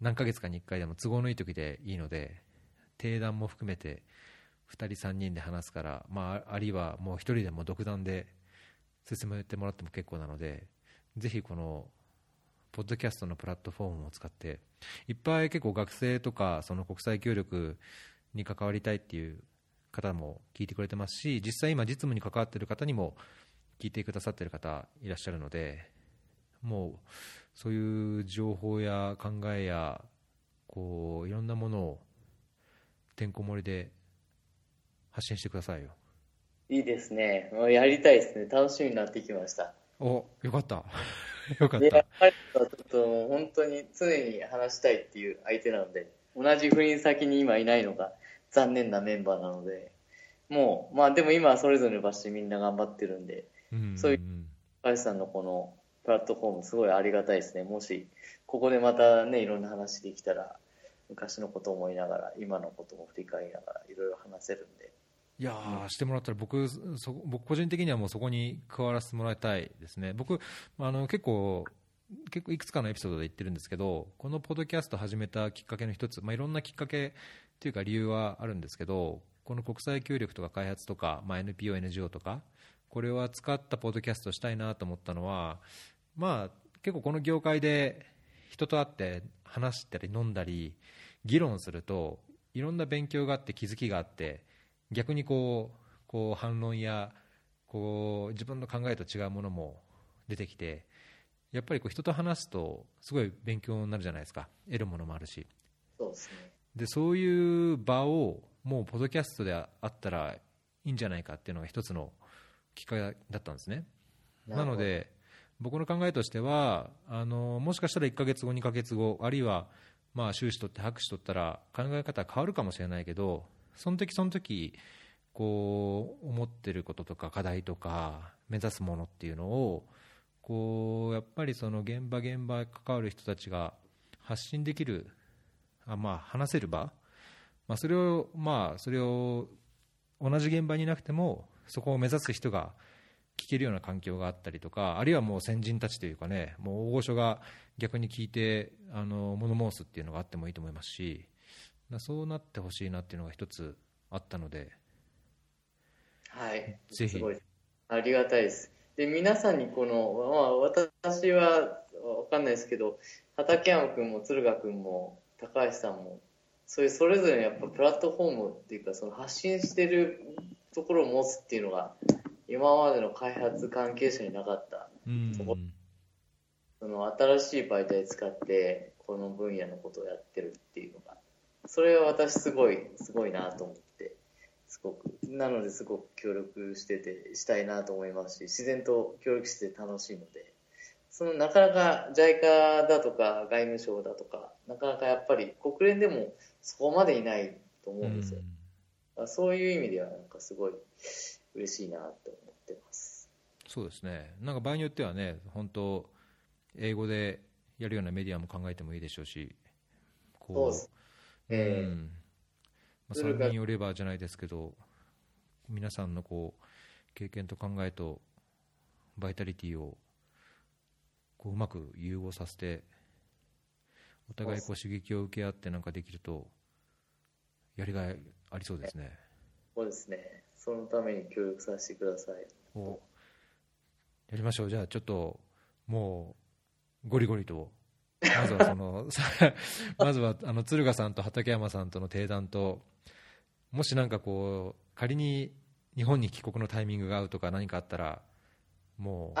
何ヶ月かに1回でも都合のいい時でいいので、定談も含めて2人、3人で話すから、まあ、あるいはもう1人でも独断で進めてもらっても結構なので、ぜひこのポッドキャストのプラットフォームを使って、いっぱい結構学生とか、その国際協力に関わりたいっていう方も聞いてくれてますし、実際今、実務に関わっている方にも聞いてくださっている方いらっしゃるので、もうそういう情報や考えや、こういろんなものをてんこ盛りで発信してくださいよ。いいですね。もうやりたいですね。楽しみになってきました。お、よかった。*laughs* よかった。やっぱりちょっと本当に常に話したいっていう相手なので、同じ赴任先に今いないのが残念なメンバーなので、もう、まあでも今はそれぞれの場所でみんな頑張ってるんで、うんうんうん、そういう、林さんのこのプラットフォームすごいありがたいですね。もし、ここでまたね、いろんな話できたら、昔のことを思いながら、今のことも振り返りながら、いろいろ話せるんで。いやー、してもらったら僕そ、僕個人的にはもうそこに加わらせてもらいたいですね。僕、あの結構、結構いくつかのエピソードで言ってるんですけど、このポッドキャスト始めたきっかけの一つ、まあ、いろんなきっかけというか理由はあるんですけど、この国際協力とか開発とか、まあ、NPO、NGO とか、これは使ったポッドキャストしたいなと思ったのは、まあ、結構この業界で人と会って話したり飲んだり議論するといろんな勉強があって気づきがあって逆にこうこう反論やこう自分の考えと違うものも出てきてやっぱりこう人と話すとすごい勉強になるじゃないですか。得るものもあるし。そうですね。でそういう場をもうポッドキャストであったらいいんじゃないかっていうのが一つのきっかけだったんですね。なので僕の考えとしてはあのもしかしたら1ヶ月後2ヶ月後あるいはまあ修士取って博士取ったら考え方変わるかもしれないけどその時その時こう思ってることとか課題とか目指すものっていうのをこうやっぱりその現場現場関わる人たちが発信できるあまあ話せる場、まあ、それをまあそれを同じ現場にいなくてもそこを目指す人が聞けるような環境があったりとかあるいはもう先人たちというかねもう大御所が逆に聞いてあの物申すっていうのがあってもいいと思いますしそうなってほしいなっていうのが一つあったので、はい、ぜひ。ありがたいです。で皆さんにこの、まあ、私は分かんないですけど畠山君も敦賀君も高橋さんもそういうそれぞれのやっぱプラットフォームっていうかその発信してるところを持つっていうのが今までの開発関係者になかった。ところ、その新しい媒体使ってこの分野のことをやってるっていうのが。それは私すごいすごいなと思って。すごく。なのですごく協力しててしたいなと思いますし自然と協力して楽しいので。そのなかなか JICA だとか外務省だとかなかなかやっぱり国連でもそこまでいないと思うんですよ、うん、そういう意味ではなんかすごい嬉しいなと思ってますそうですねなんか場合によってはね本当英語でやるようなメディアも考えてもいいでしょうしこうえー、うんまあ、それによればじゃないですけど皆さんのこう経験と考えとバイタリティをこううまく融合させてお互いこう刺激を受け合ってなんかできるとやりがいありそうですね。そうですね。そのために協力させてください。お。やりましょう。じゃあちょっともうゴリゴリと。まずはその *laughs* まずはあの敦賀さんと畠山さんとの定談ともしなんかこう仮に日本に帰国のタイミングが合うとか何かあったらもう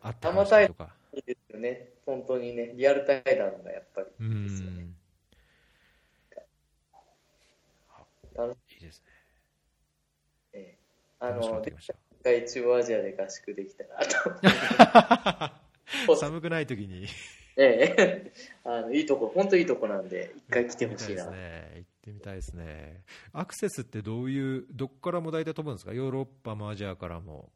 あった話とか。いいですよね。本当にね。リアル対談がやっぱりいいですよね。い。いですね。ええあの一回中央アジアで合宿できたらと。*laughs* 寒くない時に。ええ、*laughs* あのいいとこ、本当いいとこなんで、一回来てほしいな。ね、行ってみたいですね。アクセスってどういう、どこからも大体飛ぶんですか、ヨーロッパもアジアからも。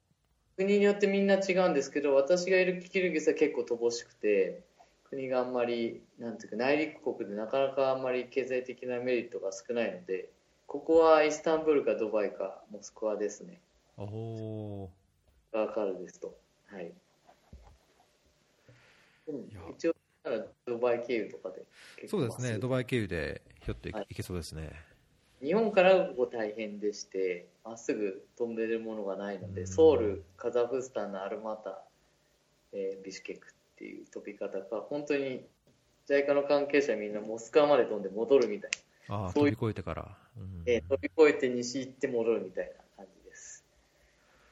国によってみんな違うんですけど、私がいるキルギスは結構乏しくて、国があんまりなんていうか内陸国でなかなかあんまり経済的なメリットが少ないのでここはイスタンブールかドバイかモスクワですね。おおガーカールですと。はい。でもいや一応ドバイ経由とかでそうですね、ドバイ経由でひょっとい,、はい。けそうですね。日本からはここ大変でしてまっすぐ飛んでるものがないので、うん。ソウルカザフスタンのアルマタ、えービシュケクっていう飛び方が本当に JICA の関係者みんなモスクワまで飛んで戻るみたいああ、そういう飛び越えてから。えー飛び越えて西行って戻るみたいな感じです。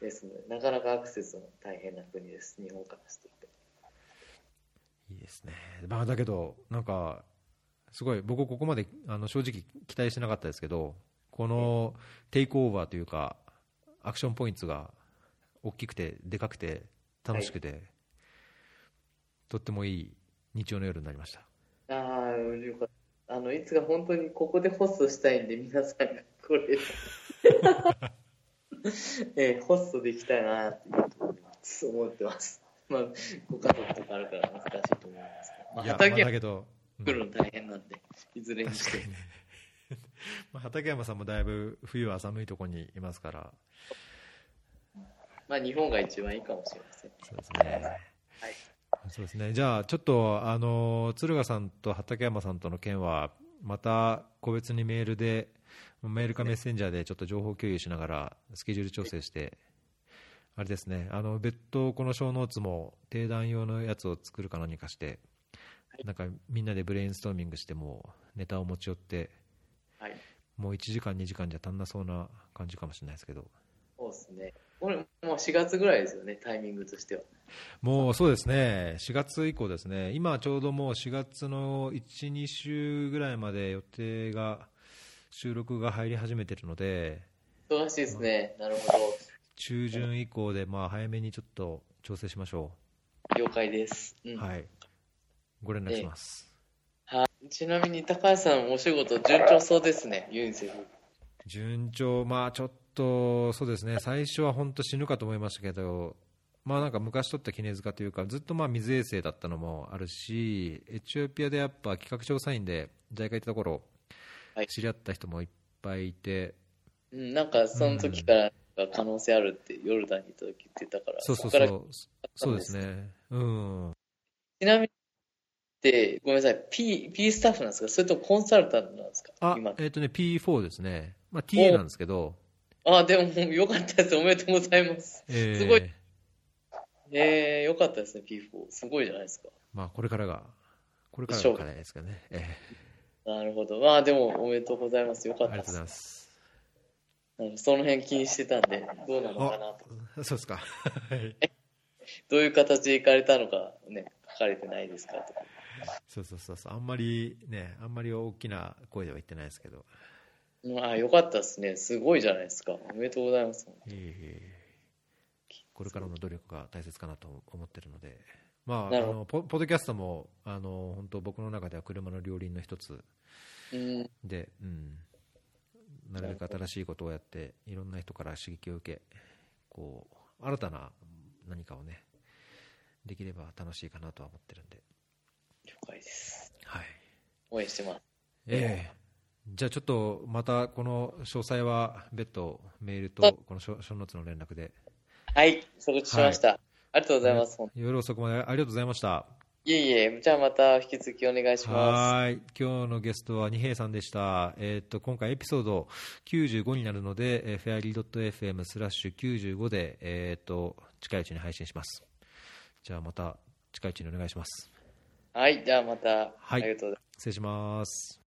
ですのでなかなかアクセスも大変な国です日本からすると。いいですね。まあ、だけど、なんか、すごい、僕、ここまであの正直期待してなかったですけど、このテイクオーバーというか、アクションポイントが大きくて、でかくて、楽しくて、とってもいい日曜の夜になりました。ああよかったあのいつか本当にここでホストしたいんで皆さんがこれ *laughs* えーホストできたいなって思ってます。*laughs* まあ、ご家族とかあるから難しいと思いますけど、まあ、畑だけど、うん作るの大変なんで、いずれにして。*laughs* まあ畠山さんもだいぶ冬は寒いところにいますから、まあ、日本が一番いいかもしれません。そうですね。はい。そうですね。じゃあ、ちょっと、あの、敦賀さんと畠山さんとの件は、また個別にメールで、メールかメッセンジャーでちょっと情報共有しながら、スケジュール調整して、あれですね、あの、別途この小ノーツも定談用のやつを作るか何かして、なんかみんなでブレインストーミングしても、ネタを持ち寄って、はい。もう1時間、2時間じゃ足んなそうな感じかもしれないですけど、そうですね。これ、もう4月ぐらいですよね、タイミングとしては。もうそうですね、4月以降ですね、今ちょうどもう4月の1、2週ぐらいまで予定が、収録が入り始めてるので、忙しいですね。なるほど。中旬以降でまあ早めにちょっと調整しましょ了解です。うう。ん。はい。ご連絡します。ちなみに、高橋さん、お仕事順調そうですね、ユニセフ。順調、まあちょっと、そうですね、最初は本当死ぬかと思いましたけど、まあなんか昔取った絹塚というか、ずっとまあ水衛星だったのもあるし、エチオピアでやっぱ企画調査員で JICA 行った頃、はい。知り合った人もいっぱいいて、うん、なんか、その時から可能性あるって、ヨルダンに行った時言ってたから、そうそうそう、そうですね、うん、ちなみにって、ごめんなさい、P, P スタッフなんですか？それともコンサルタントなんですか？あ今。えっ、とね、P4 ですね、まあ、TA なんですけど、あ、でも、よかったです。おめでとうございます。えーすごいえー、よかったですね、P4。すごいじゃないですか。まあ、これからが、これからが課題ですかね、えなるほど。まあ、でも、おめでとうございます。よかーったですありがとうござい。ます。その辺気にしてたんで、どうなのかなと。そうですか。はいどういう形で行かれたのか、ね、書かれてないですかとか。そうそうそうそう、あんまりね、あんまり大きな声では言ってないですけど、うんあ、よかったですね。すごいじゃないですか。おめでとうございます。いえいえこれからの努力が大切かなと思ってるので、まあ、あのポポッドキャストもあの本当、僕の中では車の両輪の一つうん、で、うん、なるべく新しいことをやって、いろんな人から刺激を受け、こう新たな何かをね、できれば楽しいかなとは思ってるんで、了解です。はい。応援してます。ええじゃあちょっとまたこの詳細は別途メールとこのショショーノーツの連絡で。はい、承知しました。ありがとうございます。夜遅くまでありがとうございました。いえいえ、じゃあまた引き続きお願いします。はーい。今日のゲストは二平さんでした、えー、と今回エピソード95になるので、えー、フェアリー .fm スラッシュ95で、えー、と近いうちに配信します。じゃあまた近いうちにお願いします。はい、じゃあまた、はい。ありがとうございます。失礼します